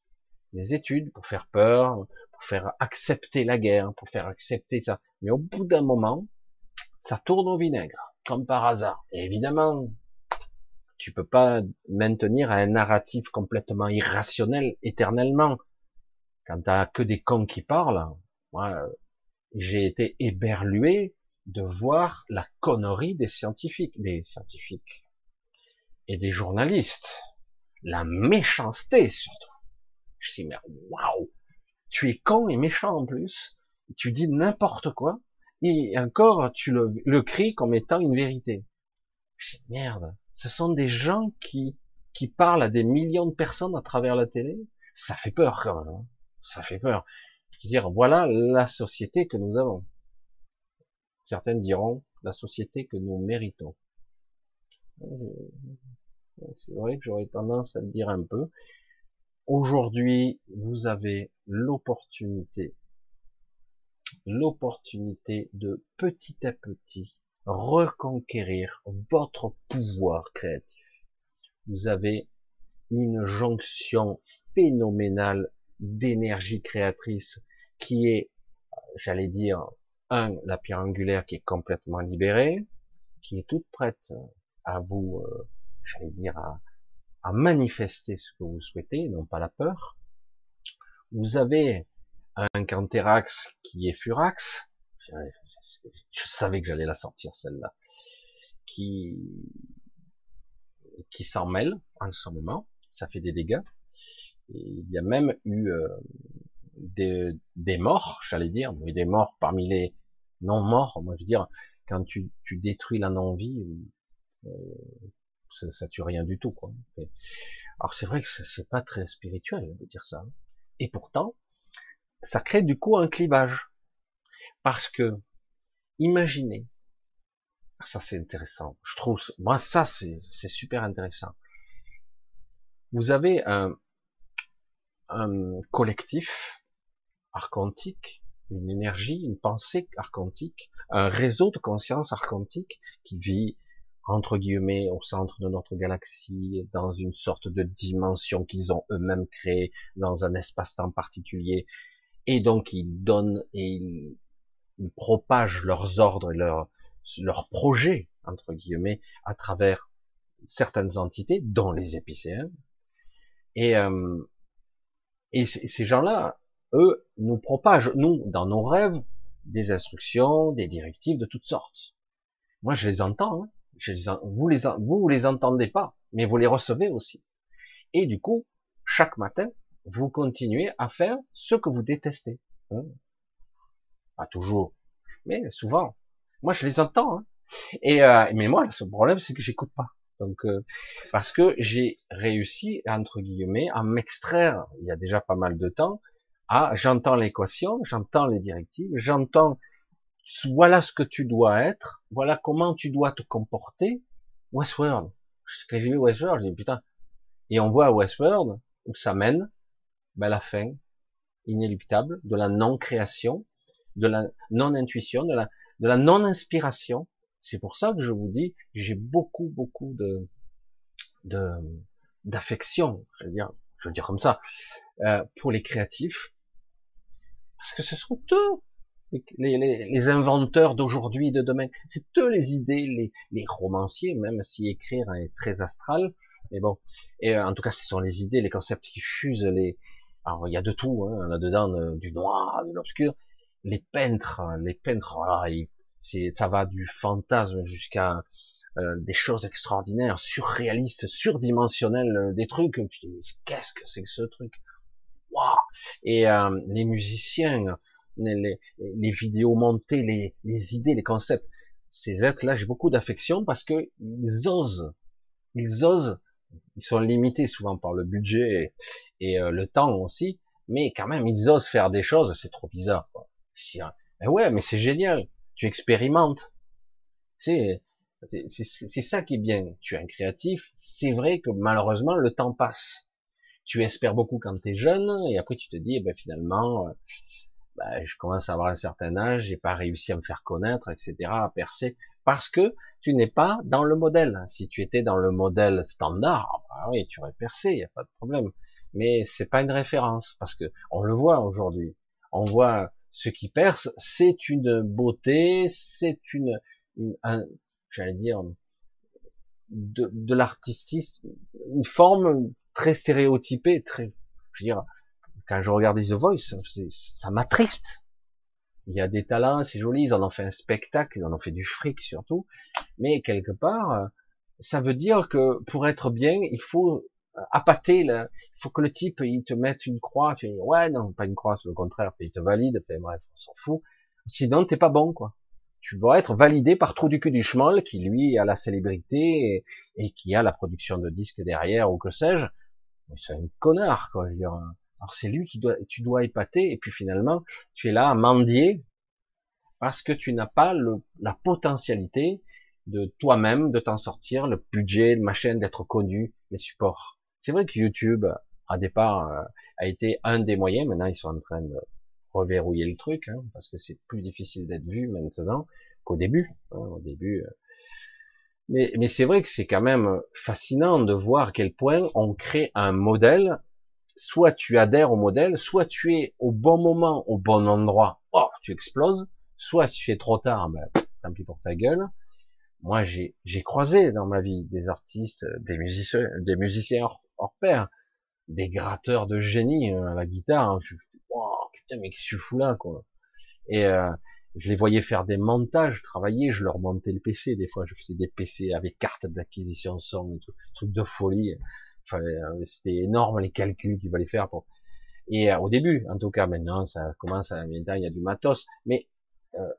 S1: des études pour faire peur, pour faire accepter la guerre, pour faire accepter ça, mais au bout d'un moment, ça tourne au vinaigre, comme par hasard. Et évidemment, tu peux pas maintenir un narratif complètement irrationnel éternellement. Quand t'as que des cons qui parlent, moi, j'ai été éberlué de voir la connerie des scientifiques, des scientifiques et des journalistes, la méchanceté surtout. Je dis mais waouh, tu es con et méchant en plus, tu dis n'importe quoi et encore tu le, le cries comme étant une vérité. Merde, ce sont des gens qui, qui parlent à des millions de personnes à travers la télé? Ça fait peur quand même. Hein. Ça fait peur. Je veux dire, voilà la société que nous avons. Certains diront la société que nous méritons. C'est vrai que j'aurais tendance à le dire un peu. Aujourd'hui, vous avez l'opportunité, l'opportunité de petit à petit reconquérir votre pouvoir créatif. Vous avez une jonction phénoménale d'énergie créatrice qui est, j'allais dire, un, la pierre angulaire qui est complètement libérée, qui est toute prête à vous, euh, j'allais dire, à, à manifester ce que vous souhaitez, non pas la peur. Vous avez un Canterax qui est Furax, je savais que j'allais la sortir celle-là, qui s'en mêle en ce moment, ça fait des dégâts. il y a même eu euh, des, morts, j'allais dire, des morts parmi les non morts. Moi, je veux dire, quand tu, tu détruis la non-vie, euh, ça, tue rien du tout, quoi. Alors c'est vrai que c'est pas très spirituel de dire ça. Et pourtant, ça crée du coup un clivage. Parce que Imaginez. Ça, c'est intéressant. Je trouve, moi, ça, c'est super intéressant. Vous avez un, un collectif archontique, une énergie, une pensée archontique, un réseau de conscience archontique qui vit entre guillemets au centre de notre galaxie, dans une sorte de dimension qu'ils ont eux-mêmes créée, dans un espace-temps particulier, et donc ils donnent et ils propagent leurs ordres et leurs leurs projets entre guillemets à travers certaines entités, dont les épicéens. Et, euh, et ces gens-là, eux, nous propagent, nous, dans nos rêves, des instructions, des directives de toutes sortes. Moi, je les entends. Hein. Je les, vous les, vous, les entendez pas, mais vous les recevez aussi. Et du coup, chaque matin, vous continuez à faire ce que vous détestez. Hein. Pas toujours, mais souvent. Moi, je les entends. Hein. Et euh, mais moi, ce problème, c'est que j'écoute pas. Donc, euh, parce que j'ai réussi entre guillemets à m'extraire. Il y a déjà pas mal de temps. À j'entends l'équation, j'entends les directives, j'entends voilà ce que tu dois être, voilà comment tu dois te comporter. Westworld. Quand j'ai vu Westworld, j'ai dit putain. Et on voit Westworld où ça mène, ben la fin inéluctable de la non-création, de la non-intuition, de la, de la non-inspiration. C'est pour ça que je vous dis, j'ai beaucoup, beaucoup de, de, d'affection, je veux dire, je veux dire comme ça, euh, pour les créatifs, parce que ce sont eux les, les, les inventeurs d'aujourd'hui, de demain. C'est eux les idées, les, les romanciers, même si écrire est très astral. Mais bon, et euh, en tout cas, ce sont les idées, les concepts qui fusent. Les, alors il y a de tout hein, là-dedans, du noir, de l'obscur les peintres, les peintres, c'est, ça va du fantasme jusqu'à euh, des choses extraordinaires, surréalistes, surdimensionnelles, euh, des trucs. Qu'est-ce que c'est que ce truc? Waouh Et euh, les musiciens, les, les, vidéos montées, les, les idées, les concepts. Ces êtres-là, j'ai beaucoup d'affection parce que ils osent, ils osent. Ils sont limités souvent par le budget et, et le temps aussi, mais quand même, ils osent faire des choses. C'est trop bizarre. Quoi. Mais ouais, mais c'est génial. Tu expérimentes. C'est, C'est ça qui est bien. Tu es un créatif. C'est vrai que malheureusement, le temps passe. Tu espères beaucoup quand tu es jeune, et après tu te dis, eh ben, finalement, euh, ben, je commence à avoir un certain âge, j'ai pas réussi à me faire connaître, etc., à percer, parce que tu n'es pas dans le modèle. Si tu étais dans le modèle standard, bah oui, tu aurais percé, il n'y a pas de problème. Mais c'est pas une référence, parce que on le voit aujourd'hui. On voit ce qui perce, c'est une beauté, c'est une, une j'allais dire, de, de l'artistisme, une forme très stéréotypée, très, je veux dire, quand je regarde The Voice, ça m'attriste. Il y a des talents, c'est joli, ils en ont fait un spectacle, ils en ont fait du fric surtout, mais quelque part, ça veut dire que pour être bien, il faut appâter, là, il faut que le type, il te mette une croix, tu dis, ouais, non, pas une croix, c'est le contraire, il te valide, bref, on s'en fout. Sinon, t'es pas bon, quoi tu vas être validé par Trou du cul du Schmoll, qui lui a la célébrité et, qui a la production de disques derrière ou que sais-je. C'est un connard, quoi. Je veux dire. Alors c'est lui qui doit, tu dois épater et puis finalement tu es là à mendier parce que tu n'as pas le, la potentialité de toi-même de t'en sortir, le budget, ma chaîne d'être connu, les supports. C'est vrai que YouTube, à départ, euh, a été un des moyens. Maintenant, ils sont en train de reverrouiller le truc, hein, parce que c'est plus difficile d'être vu maintenant qu'au début. Hein, au début. Euh. Mais, mais c'est vrai que c'est quand même fascinant de voir à quel point on crée un modèle. Soit tu adhères au modèle, soit tu es au bon moment, au bon endroit, oh, tu exploses. Soit tu es trop tard, ben, tant pis pour ta gueule. Moi, j'ai, croisé dans ma vie des artistes, des musiciens, des musiciens hors, pair, des gratteurs de génie euh, à la guitare. Hein. Je, mais qu'est-ce que tu fous là, quoi Et euh, je les voyais faire des montages, travailler, je leur montais le PC, des fois je faisais des PC avec carte d'acquisition son, et tout, de folie. Euh, c'était énorme les calculs qu'il fallait faire pour. Et euh, au début, en tout cas, maintenant ça commence à maintenant il y a du matos, mais euh,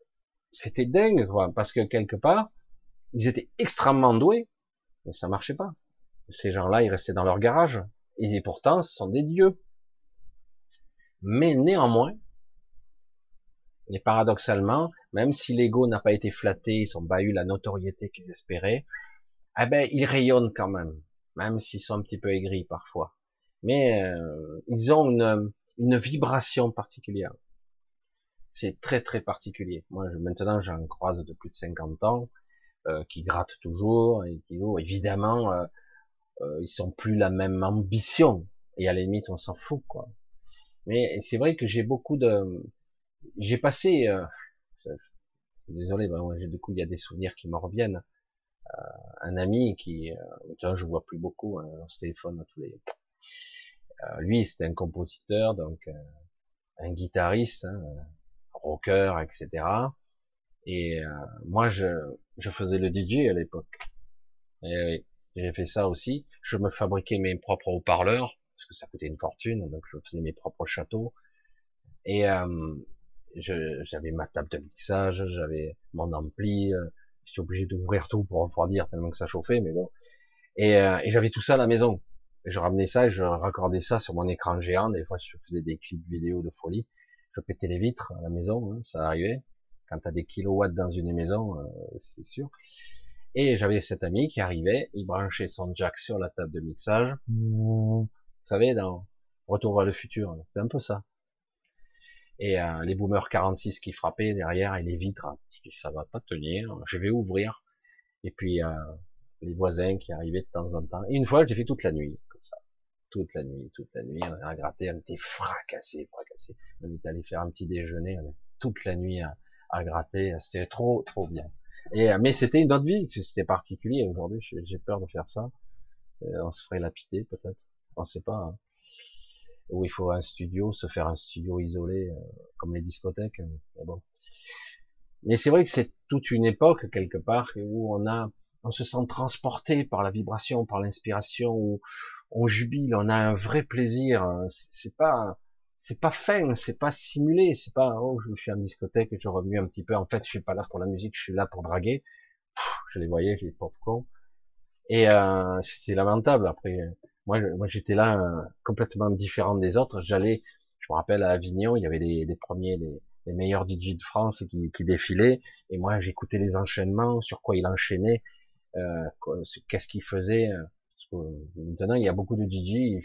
S1: c'était dingue, quoi, parce que quelque part, ils étaient extrêmement doués, mais ça marchait pas. Ces gens-là, ils restaient dans leur garage, et pourtant, ce sont des dieux. Mais néanmoins, et paradoxalement, même si l'ego n'a pas été flatté, ils n'ont pas eu la notoriété qu'ils espéraient, eh ben, ils rayonnent quand même, même s'ils sont un petit peu aigris parfois. Mais euh, ils ont une, une vibration particulière. C'est très très particulier. Moi, maintenant, j'en croise de plus de 50 ans, euh, qui grattent toujours, et qui, évidemment, euh, euh, ils sont plus la même ambition. Et à la limite, on s'en fout, quoi. Mais c'est vrai que j'ai beaucoup de, j'ai passé, désolé, bah, du coup il y a des souvenirs qui me reviennent. Euh, un ami qui, euh, je vois plus beaucoup, hein, on se téléphone à tous les. Euh, lui, c'était un compositeur, donc euh, un guitariste, hein, rocker, etc. Et moi, je, je faisais le DJ à l'époque. Et j'ai fait ça aussi. Je me fabriquais mes propres haut-parleurs parce que ça coûtait une fortune, donc je faisais mes propres châteaux. Et euh, j'avais ma table de mixage, j'avais mon ampli, euh, j'étais obligé d'ouvrir tout pour refroidir tellement que ça chauffait, mais bon. Et, euh, et j'avais tout ça à la maison. Je ramenais ça et je raccordais ça sur mon écran géant. Des fois, je faisais des clips vidéo de folie. Je pétais les vitres à la maison, hein, ça arrivait. Quand t'as des kilowatts dans une maison, euh, c'est sûr. Et j'avais cet ami qui arrivait, il branchait son jack sur la table de mixage. Vous savez, dans Retour vers le futur, c'était un peu ça. Et euh, les boomers 46 qui frappaient derrière et les vitres. Je dis ça va pas tenir, je vais ouvrir. Et puis euh, les voisins qui arrivaient de temps en temps. Et une fois, j'ai fait toute la nuit comme ça, toute la nuit, toute la nuit. On a gratté, on était fracassé, fracassé. On est allé faire un petit déjeuner, on toute la nuit à, à gratter. C'était trop, trop bien. Et euh, mais c'était une autre vie, c'était particulier. Aujourd'hui, j'ai peur de faire ça. Euh, on se ferait lapider peut-être. On sait pas. Hein. Où il faut un studio, se faire un studio isolé, euh, comme les discothèques. Euh, mais bon. Mais c'est vrai que c'est toute une époque quelque part où on a, on se sent transporté par la vibration, par l'inspiration, où on jubile, on a un vrai plaisir. C'est pas, c'est pas fin, c'est pas simulé, c'est pas oh je suis en discothèque je remue un petit peu. En fait, je suis pas là pour la musique, je suis là pour draguer. je les voyais, j'ai pauvres cons. Et euh, c'est lamentable. Après, moi, j'étais là euh, complètement différent des autres. J'allais, je me rappelle à Avignon, il y avait les, les premiers, les, les meilleurs DJ de France qui, qui défilaient, et moi j'écoutais les enchaînements, sur quoi il enchaînait, euh, qu'est-ce qu'il faisait. maintenant il y a beaucoup de DJ,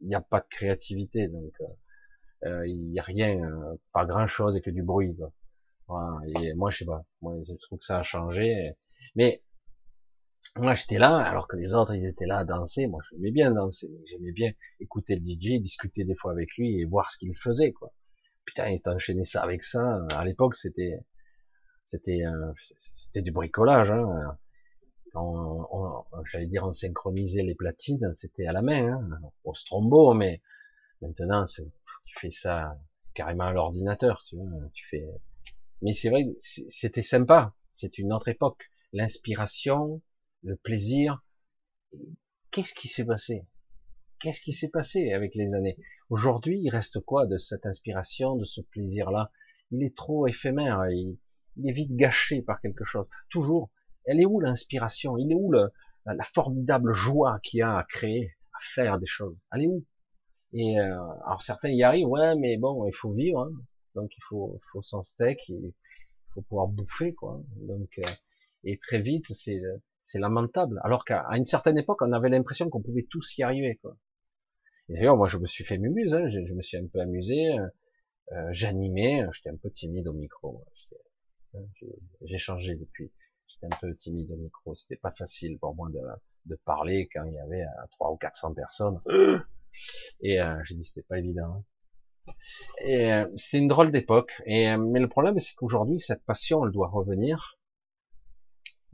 S1: il n'y a pas de créativité, donc euh, il n'y a rien, pas grand chose et que du bruit. Quoi. Voilà. Et moi je sais pas, moi je trouve que ça a changé, mais moi, j'étais là, alors que les autres, ils étaient là à danser. Moi, j'aimais bien danser. J'aimais bien écouter le DJ, discuter des fois avec lui et voir ce qu'il faisait, quoi. Putain, il enchaîné ça avec ça. À l'époque, c'était, c'était, euh, c'était du bricolage, hein. j'allais dire, on synchronisait les platines, c'était à la main, hein, au strombo, mais maintenant, tu fais ça carrément à l'ordinateur, tu vois, tu fais, mais c'est vrai, c'était sympa. C'est une autre époque. L'inspiration, le plaisir. Qu'est-ce qui s'est passé? Qu'est-ce qui s'est passé avec les années? Aujourd'hui, il reste quoi de cette inspiration, de ce plaisir-là? Il est trop éphémère, il, est vite gâché par quelque chose. Toujours, elle est où l'inspiration? Il est où le, la formidable joie qu'il y a à créer, à faire des choses? Elle est où? Et euh, alors certains y arrivent, ouais, mais bon, il faut vivre, hein. donc il faut, faut son steak, il faut pouvoir bouffer, quoi. Donc euh, et très vite, c'est c'est lamentable. Alors qu'à une certaine époque, on avait l'impression qu'on pouvait tous y arriver. Quoi. Et d'ailleurs, moi, je me suis fait mumuse, hein, je, me suis un peu amusé, euh, euh j'animais, j'étais un peu timide au micro. Hein, j'ai changé depuis. J'étais un peu timide au micro. C'était pas facile pour moi de, de parler quand il y avait euh, trois ou 400 personnes. Et euh, j'ai dit c'était pas évident. Hein. Et euh, c'est une drôle d'époque. Et mais le problème, c'est qu'aujourd'hui, cette passion, elle doit revenir,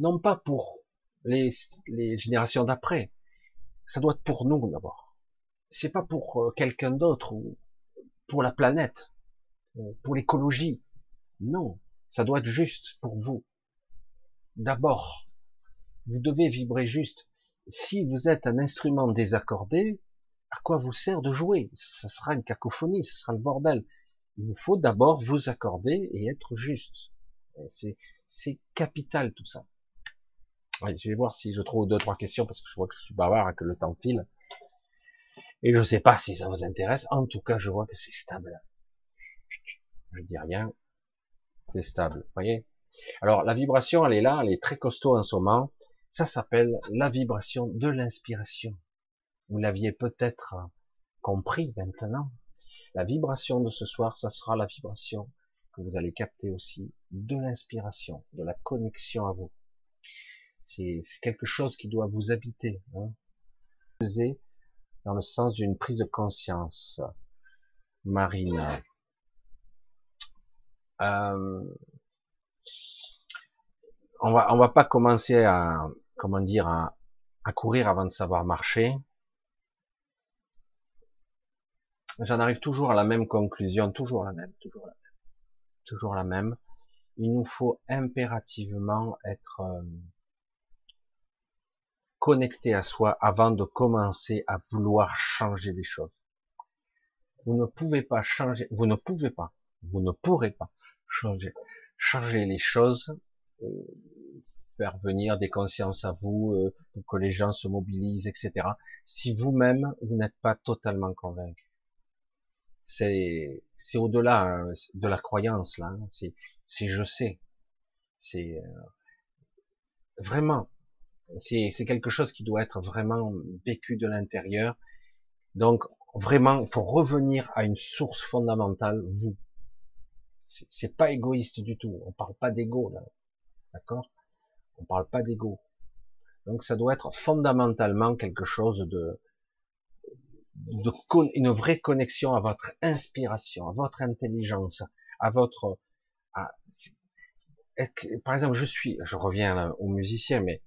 S1: non pas pour les, les générations d'après. Ça doit être pour nous d'abord. C'est pas pour euh, quelqu'un d'autre ou pour la planète, pour l'écologie. Non, ça doit être juste pour vous. D'abord, vous devez vibrer juste. Si vous êtes un instrument désaccordé, à quoi vous sert de jouer? Ce sera une cacophonie, ce sera le bordel. Il vous faut d'abord vous accorder et être juste. C'est capital tout ça je vais voir si je trouve deux, trois questions parce que je vois que je suis bavard et que le temps file. Et je sais pas si ça vous intéresse. En tout cas, je vois que c'est stable. Je dis rien. C'est stable. Voyez? Alors, la vibration, elle est là, elle est très costaud en ce moment. Ça s'appelle la vibration de l'inspiration. Vous l'aviez peut-être compris maintenant. La vibration de ce soir, ça sera la vibration que vous allez capter aussi de l'inspiration, de la connexion à vous. C'est quelque chose qui doit vous habiter. Hein. Dans le sens d'une prise de conscience. Marine. Euh, on va on va pas commencer à comment dire à, à courir avant de savoir marcher. J'en arrive toujours à la même conclusion, toujours la même, toujours la même, toujours la même. Il nous faut impérativement être euh, connecté à soi avant de commencer à vouloir changer les choses. Vous ne pouvez pas changer, vous ne pouvez pas, vous ne pourrez pas changer, changer les choses, euh, faire venir des consciences à vous, euh, que les gens se mobilisent, etc. Si vous-même vous, n'êtes pas totalement convaincu. C'est c'est au-delà hein, de la croyance là. Hein. C'est c'est je sais. C'est euh, vraiment c'est quelque chose qui doit être vraiment vécu de l'intérieur. Donc vraiment, il faut revenir à une source fondamentale, vous. C'est pas égoïste du tout. On parle pas d'ego là, d'accord? On parle pas d'ego. Donc ça doit être fondamentalement quelque chose de, de une vraie connexion à votre inspiration, à votre intelligence, à votre, par exemple, je suis, je reviens aux musiciens, mais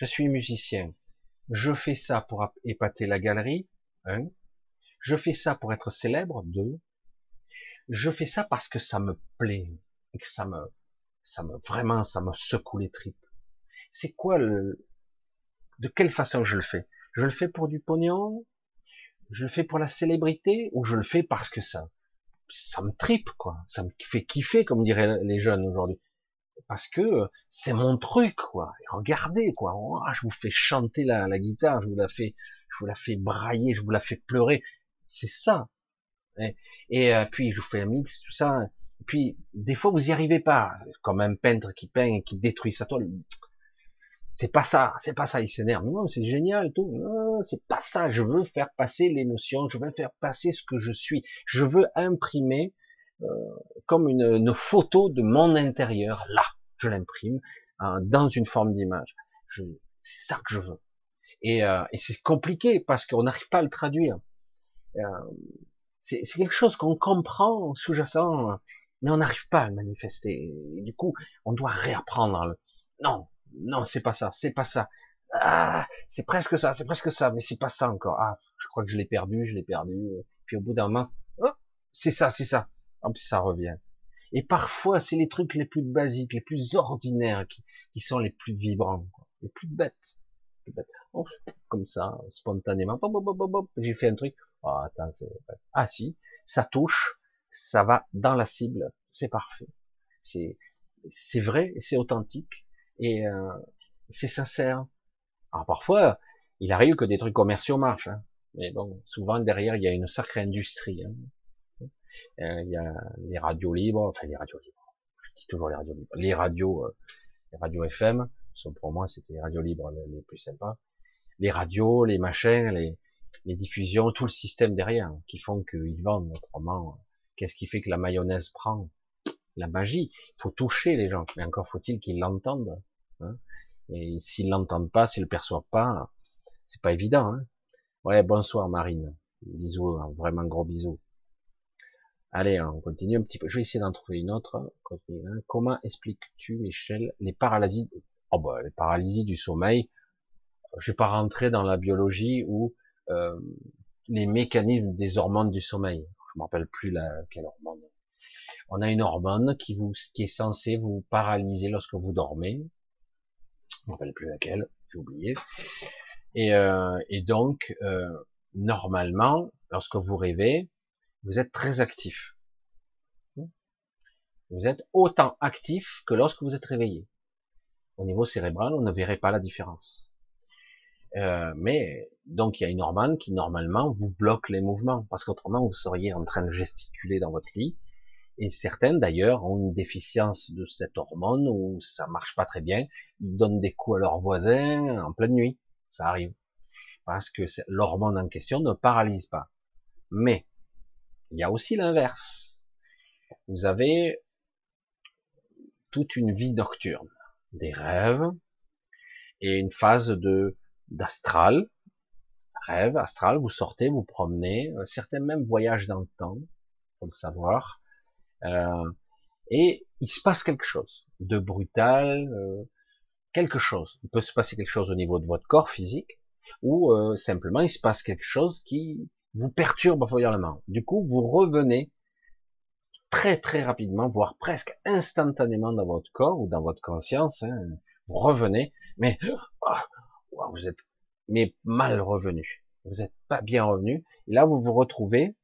S1: je suis musicien. Je fais ça pour épater la galerie. Un. Je fais ça pour être célèbre. Deux. Je fais ça parce que ça me plaît et que ça me, ça me vraiment, ça me secoue les tripes. C'est quoi le, de quelle façon je le fais? Je le fais pour du pognon? Je le fais pour la célébrité ou je le fais parce que ça, ça me tripe quoi? Ça me fait kiffer comme diraient les jeunes aujourd'hui parce que c'est mon truc, quoi. regardez, quoi. Oh, je vous fais chanter la, la, guitare, je vous la fais, je vous la fais brailler, je vous la fais pleurer. C'est ça. Et, et, euh, puis je vous fais un mix, tout ça. puis, des fois, vous y arrivez pas, comme un peintre qui peint et qui détruit sa toile. C'est pas ça, c'est pas ça, il s'énerve. Non, c'est génial, tout. C'est pas ça. Je veux faire passer l'émotion, je veux faire passer ce que je suis. Je veux imprimer euh, comme une, une, photo de mon intérieur. Là, je l'imprime hein, dans une forme d'image. C'est ça que je veux. Et, euh, et c'est compliqué parce qu'on n'arrive pas à le traduire. Euh, c'est quelque chose qu'on comprend sous-jacent, mais on n'arrive pas à le manifester. Du coup, on doit réapprendre. Le... Non, non, c'est pas ça, c'est pas ça. Ah, c'est presque ça, c'est presque ça, mais c'est pas ça encore. Ah, je crois que je l'ai perdu, je l'ai perdu. Puis au bout d'un moment, oh, c'est ça, c'est ça. Hop, ça revient. Et parfois, c'est les trucs les plus basiques, les plus ordinaires qui, qui sont les plus vibrants, quoi. les plus bêtes. Les bêtes. Comme ça, spontanément. J'ai fait un truc. Oh, attends, ah si, ça touche, ça va dans la cible, c'est parfait. C'est c'est vrai, c'est authentique et euh, c'est sincère. Alors parfois, il arrive que des trucs commerciaux marchent, hein. mais bon, souvent derrière il y a une sacrée industrie. Hein. Euh, il y a les radios libres, enfin les radios libres. Je dis toujours les radios libres. Les radios, euh, les radios FM, pour moi c'était les radios libres les plus sympas. Les radios, les machins, les, les diffusions, tout le système derrière, qui font qu'ils vendent autrement. Qu'est-ce qui fait que la mayonnaise prend La magie? Il faut toucher les gens, mais encore faut-il qu'ils l'entendent. Hein Et s'ils l'entendent pas, s'ils le perçoivent pas, c'est pas évident. Hein ouais, bonsoir Marine. Bisous, hein, vraiment gros bisous. Allez, on continue un petit peu. Je vais essayer d'en trouver une autre. Comment expliques-tu, Michel, les paralysies Oh bah, les paralysies du sommeil. Je vais pas rentrer dans la biologie ou euh, les mécanismes des hormones du sommeil. Je me rappelle plus la, quelle hormone. On a une hormone qui vous, qui est censée vous paralyser lorsque vous dormez. Je me rappelle plus laquelle, j'ai oublié. Et, euh, et donc, euh, normalement, lorsque vous rêvez, vous êtes très actif. Vous êtes autant actif que lorsque vous êtes réveillé. Au niveau cérébral, on ne verrait pas la différence. Euh, mais donc il y a une hormone qui normalement vous bloque les mouvements, parce qu'autrement vous seriez en train de gesticuler dans votre lit. Et certaines d'ailleurs ont une déficience de cette hormone où ça marche pas très bien. Ils donnent des coups à leurs voisins en pleine nuit. Ça arrive. Parce que l'hormone en question ne paralyse pas. Mais il y a aussi l'inverse. Vous avez toute une vie nocturne, des rêves et une phase de d'astral, rêve astral, vous sortez, vous promenez, euh, certains même voyagent dans le temps, pour le savoir, euh, et il se passe quelque chose de brutal, euh, quelque chose. Il peut se passer quelque chose au niveau de votre corps physique, ou simplement il se passe quelque chose qui vous perturbe foncièrement. Du coup, vous revenez très très rapidement, voire presque instantanément dans votre corps ou dans votre conscience. Hein, vous revenez, mais ah, vous êtes mais mal revenu. Vous n'êtes pas bien revenu. Et là, vous vous retrouvez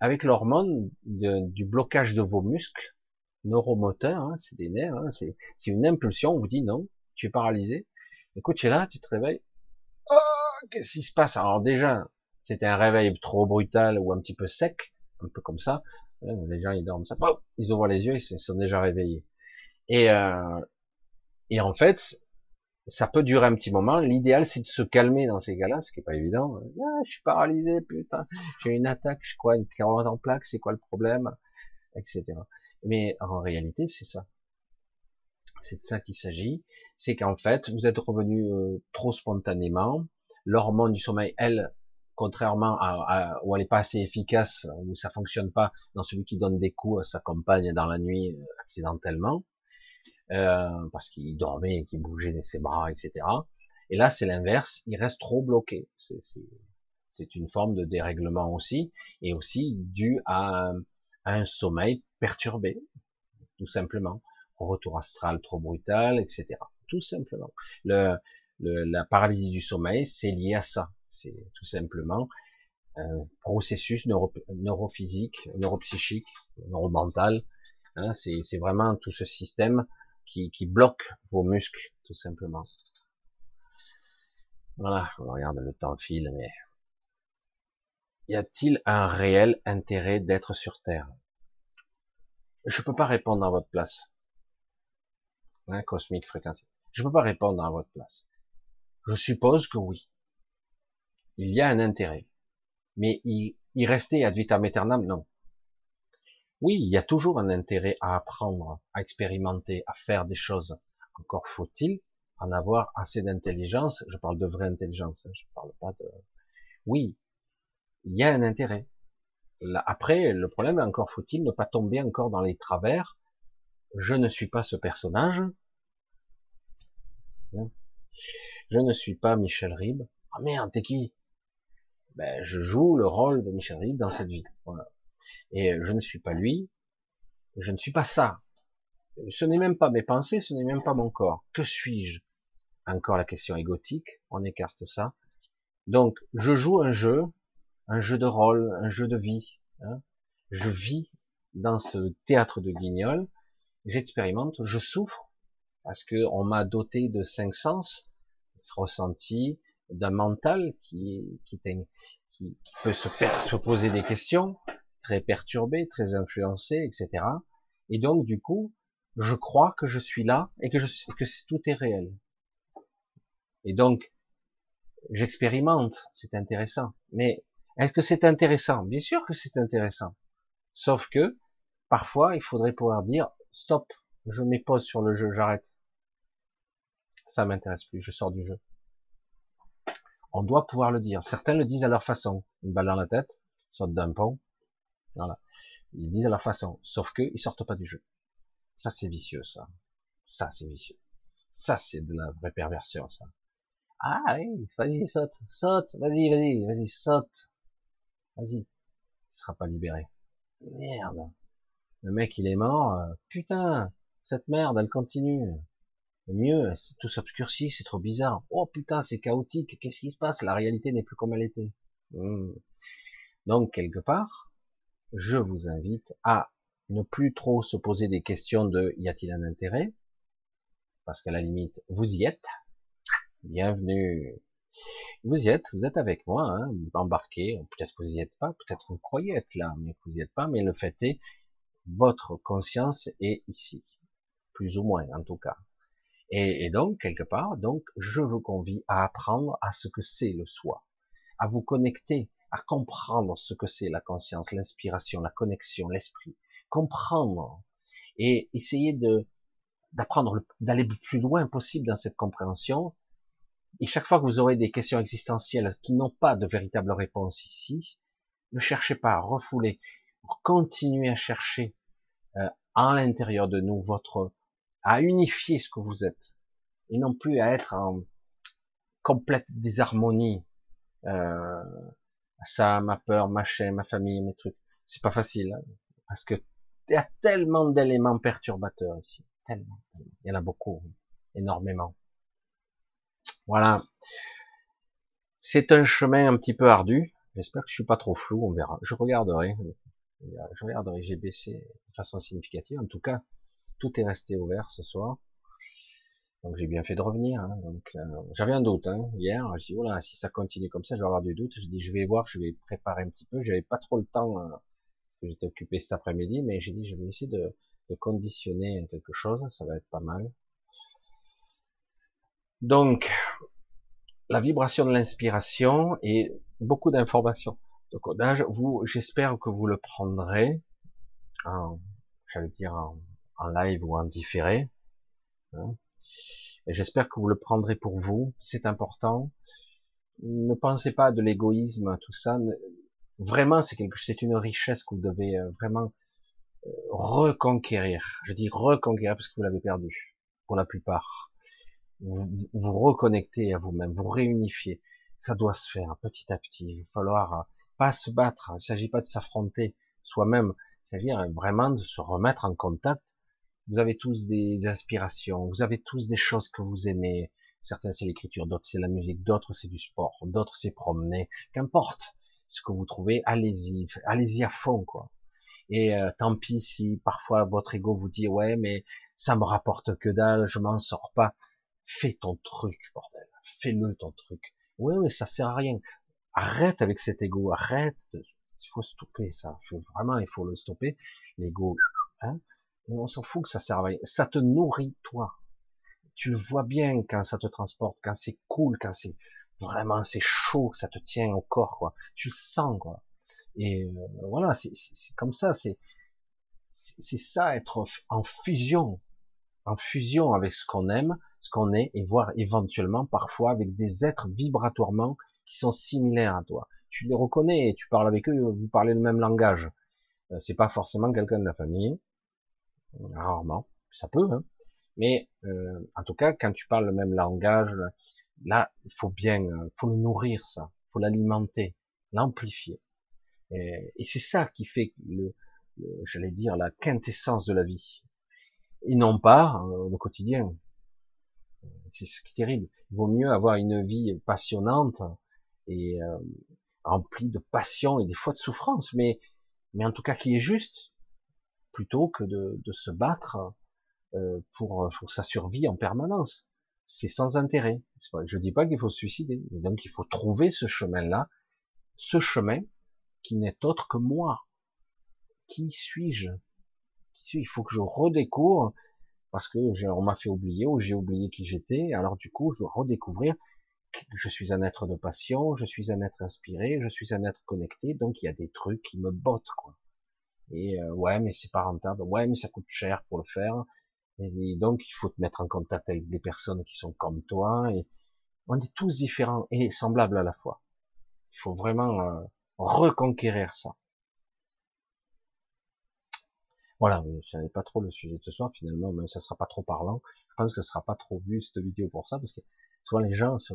S1: avec l'hormone du blocage de vos muscles neuromoteurs, hein, c'est des nerfs, hein, c'est une impulsion, on vous dit non, tu es paralysé. Écoute, tu es là, tu te réveilles. Oh, qu'est-ce qui se passe? Alors déjà, c'était un réveil trop brutal ou un petit peu sec, un peu comme ça. Les gens ils dorment ça, ils ouvrent les yeux, ils sont déjà réveillés. Et, euh, et en fait, ça peut durer un petit moment. L'idéal, c'est de se calmer dans ces cas-là, ce qui est pas évident. Ah, je suis paralysé, putain, j'ai une attaque, je crois, une clairement en plaque, c'est quoi le problème, etc. Mais en réalité, c'est ça. C'est de ça qu'il s'agit. C'est qu'en fait, vous êtes revenu euh, trop spontanément. L'hormone du sommeil, elle, contrairement à, à, où elle n'est pas assez efficace, où ça fonctionne pas dans celui qui donne des coups à sa compagne dans la nuit euh, accidentellement, euh, parce qu'il dormait et qu'il bougeait ses bras, etc. Et là, c'est l'inverse, il reste trop bloqué. C'est une forme de dérèglement aussi, et aussi dû à, un sommeil perturbé, tout simplement. Retour astral trop brutal, etc. Tout simplement. Le, la paralysie du sommeil, c'est lié à ça. C'est tout simplement un processus neuro, neurophysique, neuropsychique, neuromental. Hein, c'est vraiment tout ce système qui, bloque vos muscles, tout simplement. Voilà, on regarde le temps file, mais y a-t-il un réel intérêt d'être sur Terre? Je peux pas répondre à votre place. Hein, cosmique fréquence. Je peux pas répondre à votre place. Je suppose que oui. Il y a un intérêt. Mais y, y rester ad vitam aeternam, non. Oui, il y a toujours un intérêt à apprendre, à expérimenter, à faire des choses. Encore faut-il en avoir assez d'intelligence. Je parle de vraie intelligence, hein, je parle pas de. Oui, il y a un intérêt. après, le problème, encore faut-il ne pas tomber encore dans les travers. Je ne suis pas ce personnage. Hein. Je ne suis pas Michel Ribes. Ah merde, t'es qui? Ben, je joue le rôle de Michel Ribes dans cette vie. Voilà. Et je ne suis pas lui. Je ne suis pas ça. Ce n'est même pas mes pensées, ce n'est même pas mon corps. Que suis-je? Encore la question égotique, on écarte ça. Donc, je joue un jeu, un jeu de rôle, un jeu de vie. Hein. Je vis dans ce théâtre de guignol, j'expérimente, je souffre, parce que on m'a doté de cinq sens, ressenti, d'un mental qui, qui, peut se, se poser des questions, très perturbé, très influencé, etc. Et donc, du coup, je crois que je suis là et que, je, que tout est réel. Et donc, j'expérimente, c'est intéressant. Mais est-ce que c'est intéressant? Bien sûr que c'est intéressant. Sauf que, parfois, il faudrait pouvoir dire, stop, je m'épose sur le jeu, j'arrête. Ça m'intéresse plus, je sors du jeu. On doit pouvoir le dire. Certains le disent à leur façon. Une balle dans la tête, sortent d'un pont. Voilà. Ils disent à leur façon. Sauf que, ils sortent pas du jeu. Ça, c'est vicieux, ça. Ça, c'est vicieux. Ça, c'est de la vraie perversion, ça. Ah oui, vas-y, saute, saute, vas-y, vas-y, vas-y, saute. Vas-y. Il sera pas libéré. Merde. Le mec, il est mort. Euh, putain, cette merde, elle continue. Mieux, tout s'obscurcit, c'est trop bizarre. Oh putain, c'est chaotique. Qu'est-ce qui se passe? La réalité n'est plus comme elle était. Hmm. Donc, quelque part, je vous invite à ne plus trop se poser des questions de y a-t-il un intérêt? Parce qu'à la limite, vous y êtes. Bienvenue. Vous y êtes, vous êtes avec moi, hein, embarqué. Peut-être que vous y êtes pas, peut-être que vous croyez être là, mais que vous y êtes pas. Mais le fait est, votre conscience est ici, plus ou moins en tout cas. Et, et donc quelque part, donc je vous convie à apprendre à ce que c'est le soi, à vous connecter, à comprendre ce que c'est la conscience, l'inspiration, la connexion, l'esprit, comprendre et essayer de d'apprendre, d'aller le plus loin possible dans cette compréhension. Et chaque fois que vous aurez des questions existentielles qui n'ont pas de véritable réponse ici, ne cherchez pas à refouler, continuez à chercher euh, en l'intérieur de nous votre, à unifier ce que vous êtes, et non plus à être en complète désharmonie. Euh, ça, ma peur, ma chaîne, ma famille, mes trucs. C'est pas facile, hein, parce que il y a tellement d'éléments perturbateurs ici. Tellement, Il y en a beaucoup. Énormément. Voilà. C'est un chemin un petit peu ardu. J'espère que je suis pas trop flou. On verra. Je regarderai. Je regarderai. J'ai baissé de façon significative. En tout cas, tout est resté ouvert ce soir. Donc j'ai bien fait de revenir. Hein. Donc euh, j'avais un doute hein. hier. J'ai dit voilà, si ça continue comme ça, je vais avoir du doute. Je dis je vais voir, je vais préparer un petit peu. J'avais pas trop le temps. Euh, que j'étais occupé cet après-midi, mais j'ai dit je vais essayer de, conditionner quelque chose, ça va être pas mal. Donc, la vibration de l'inspiration et beaucoup d'informations de codage, vous, j'espère que vous le prendrez, en, j'allais dire en, live ou en différé. Hein. Et j'espère que vous le prendrez pour vous, c'est important. Ne pensez pas de l'égoïsme, tout ça. Vraiment, c'est quelque, c'est une richesse que vous devez euh, vraiment euh, reconquérir. Je dis reconquérir parce que vous l'avez perdu pour la plupart. Vous vous reconnectez à vous-même, vous réunifiez. Ça doit se faire petit à petit. Il va falloir euh, pas se battre. Il ne s'agit pas de s'affronter soi-même. C'est-à-dire vraiment de se remettre en contact. Vous avez tous des aspirations. Vous avez tous des choses que vous aimez. Certains c'est l'écriture, d'autres c'est la musique, d'autres c'est du sport, d'autres c'est promener. Qu'importe ce que vous trouvez, allez-y, allez-y à fond, quoi. Et euh, tant pis si parfois votre ego vous dit ouais mais ça me rapporte que dalle, je m'en sors pas. Fais ton truc, bordel. Fais-le ton truc. Ouais mais ça sert à rien. Arrête avec cet ego, arrête. Il faut stopper ça. vraiment il faut le stopper. L'ego, hein. On s'en fout que ça serve à rien. Ça te nourrit, toi. Tu le vois bien quand ça te transporte, quand c'est cool, quand c'est vraiment c'est chaud, ça te tient au corps, quoi. Tu le sens, quoi. Et euh, voilà, c'est comme ça, c'est c'est ça être en fusion, en fusion avec ce qu'on aime, ce qu'on est, et voir éventuellement parfois avec des êtres vibratoirement qui sont similaires à toi. Tu les reconnais, tu parles avec eux, vous parlez le même langage. Euh, c'est pas forcément quelqu'un de la famille, rarement, ça peut, hein. mais euh, en tout cas, quand tu parles le même langage, là, il faut bien, euh, faut le nourrir ça, faut l'alimenter, l'amplifier. Et, et c'est ça qui fait le, j'allais dire, la quintessence de la vie. Et non pas euh, le quotidien. C'est ce qui est terrible. Il vaut mieux avoir une vie passionnante et euh, remplie de passion et des fois de souffrance, mais, mais en tout cas qui est juste, plutôt que de, se battre euh, pour, pour sa survie en permanence. C'est sans intérêt. Je dis pas qu'il faut se suicider, donc il faut trouver ce chemin-là, ce chemin qui n'est autre que moi qui suis-je? Il faut que je redécouvre parce que on m'a fait oublier ou j'ai oublié qui j'étais. Alors du coup, je dois redécouvrir que je suis un être de passion, je suis un être inspiré, je suis un être connecté. Donc il y a des trucs qui me bottent quoi. Et euh, ouais, mais c'est pas rentable. Ouais, mais ça coûte cher pour le faire. Et donc il faut te mettre en contact avec des personnes qui sont comme toi. Et on est tous différents et semblables à la fois. Il faut vraiment euh, reconquérir ça. Voilà, je savais pas trop le sujet de ce soir, finalement, même ça sera pas trop parlant. Je pense que ce sera pas trop vu cette vidéo pour ça, parce que souvent les gens se,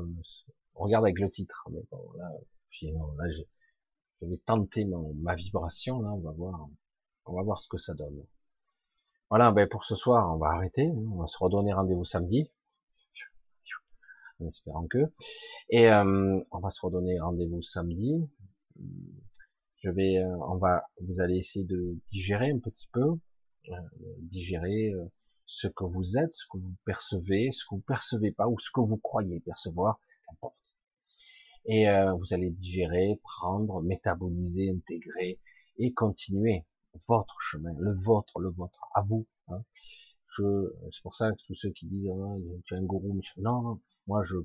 S1: regardent avec le titre. Mais bon, là, là je vais tenter ma vibration, là, on va voir, on va voir ce que ça donne. Voilà, ben pour ce soir, on va arrêter, hein. on va se redonner rendez-vous samedi, en espérant que, et euh, on va se redonner rendez-vous samedi je vais, euh, on va, vous allez essayer de digérer un petit peu, euh, digérer ce que vous êtes, ce que vous percevez, ce que vous percevez pas ou ce que vous croyez percevoir, qu'importe. Et vous allez digérer, prendre, métaboliser, intégrer et continuer votre chemin, le vôtre, le vôtre, à vous. Hein. Je, c'est pour ça que tous ceux qui disent ah, tu es un gourou, non, non, moi je,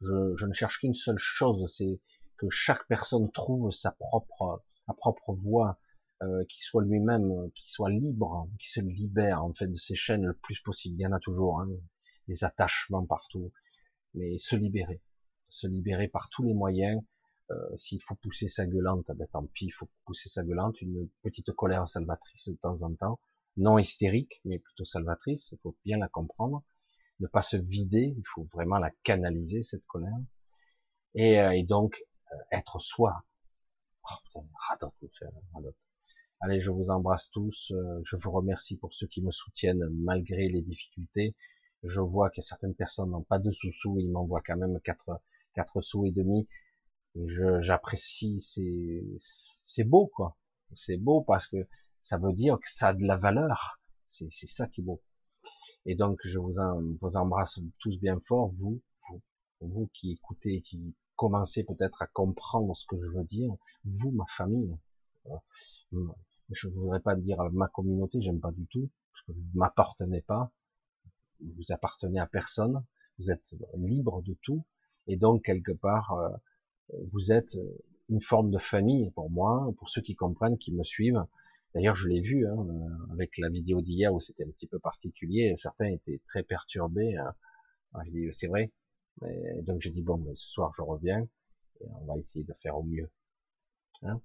S1: je, je ne cherche qu'une seule chose, c'est que chaque personne trouve sa propre propre voix, euh, qui soit lui-même, qui soit libre, qui se libère en fait de ces chaînes le plus possible. Il y en a toujours, hein, des attachements partout, mais se libérer, se libérer par tous les moyens. Euh, S'il faut pousser sa gueulante, ben tant pis, il faut pousser sa gueulante, une petite colère salvatrice de temps en temps, non hystérique, mais plutôt salvatrice. Il faut bien la comprendre, ne pas se vider, il faut vraiment la canaliser cette colère, et, euh, et donc être soi, Oh, Allez, je vous embrasse tous. Euh, je vous remercie pour ceux qui me soutiennent malgré les difficultés. Je vois que certaines personnes n'ont pas de sous-sous, ils m'envoient quand même quatre, quatre sous et demi. J'apprécie, c'est, c'est beau, quoi. C'est beau parce que ça veut dire que ça a de la valeur. C'est ça qui est beau. Et donc, je vous, vous embrasse tous bien fort, vous, vous, vous qui écoutez, qui commencer peut-être à comprendre ce que je veux dire, vous, ma famille. Je voudrais pas dire ma communauté, j'aime pas du tout, parce que vous m'appartenez pas, vous appartenez à personne, vous êtes libre de tout, et donc quelque part, euh, vous êtes une forme de famille pour moi, pour ceux qui comprennent, qui me suivent. D'ailleurs, je l'ai vu hein, avec la vidéo d'hier où c'était un petit peu particulier. Certains étaient très perturbés. Hein. Je dis, c'est vrai, donc j'ai dit bon, ben, ce soir je reviens et on va essayer de faire au mieux. Hein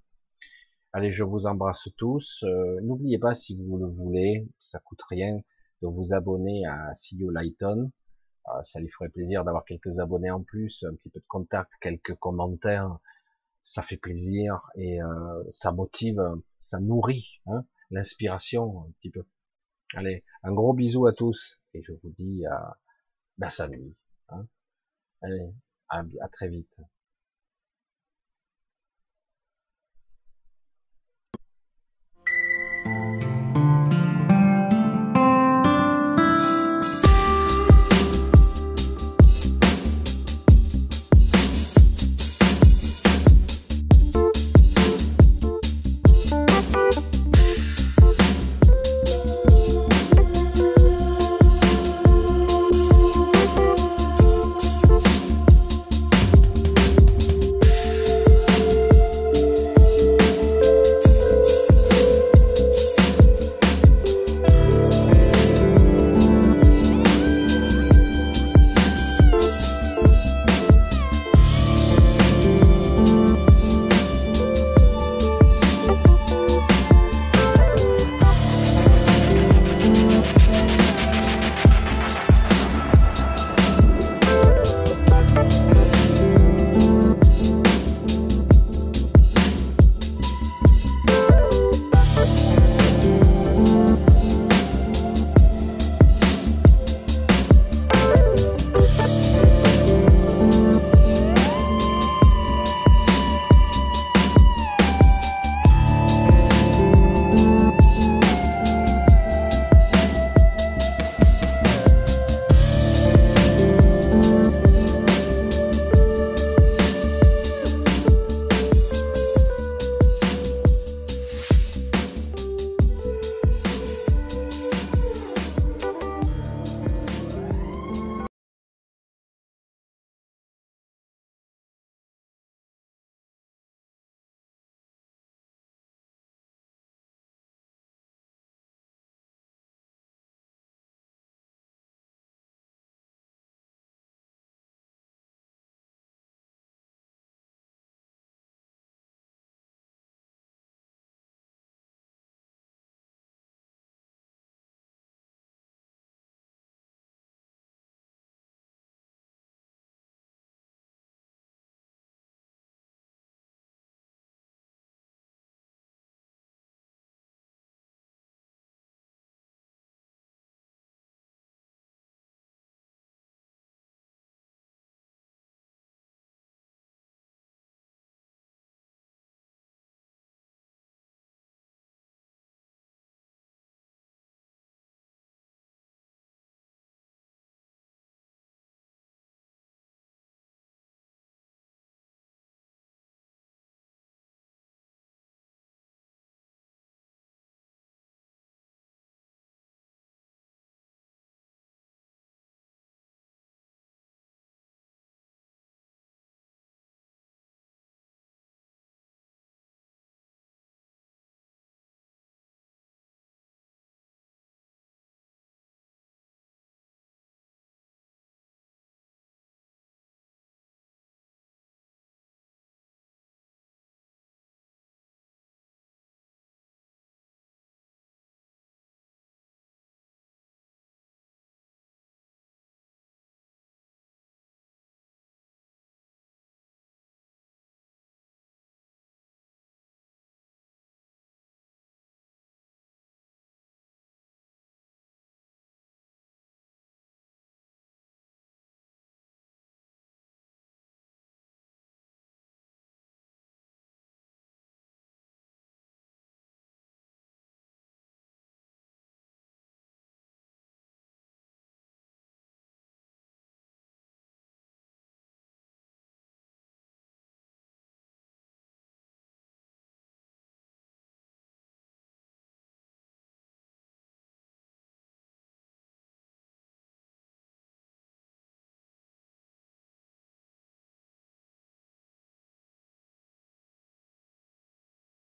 S1: Allez, je vous embrasse tous. Euh, n'oubliez pas si vous le voulez, ça coûte rien, de vous abonner à CEO Lighton. Euh, ça lui ferait plaisir d'avoir quelques abonnés en plus, un petit peu de contact, quelques commentaires. Ça fait plaisir et euh, ça motive, ça nourrit hein, l'inspiration un petit peu. Allez, un gros bisou à tous et je vous dis à la samedi. Hein Allez, à très vite.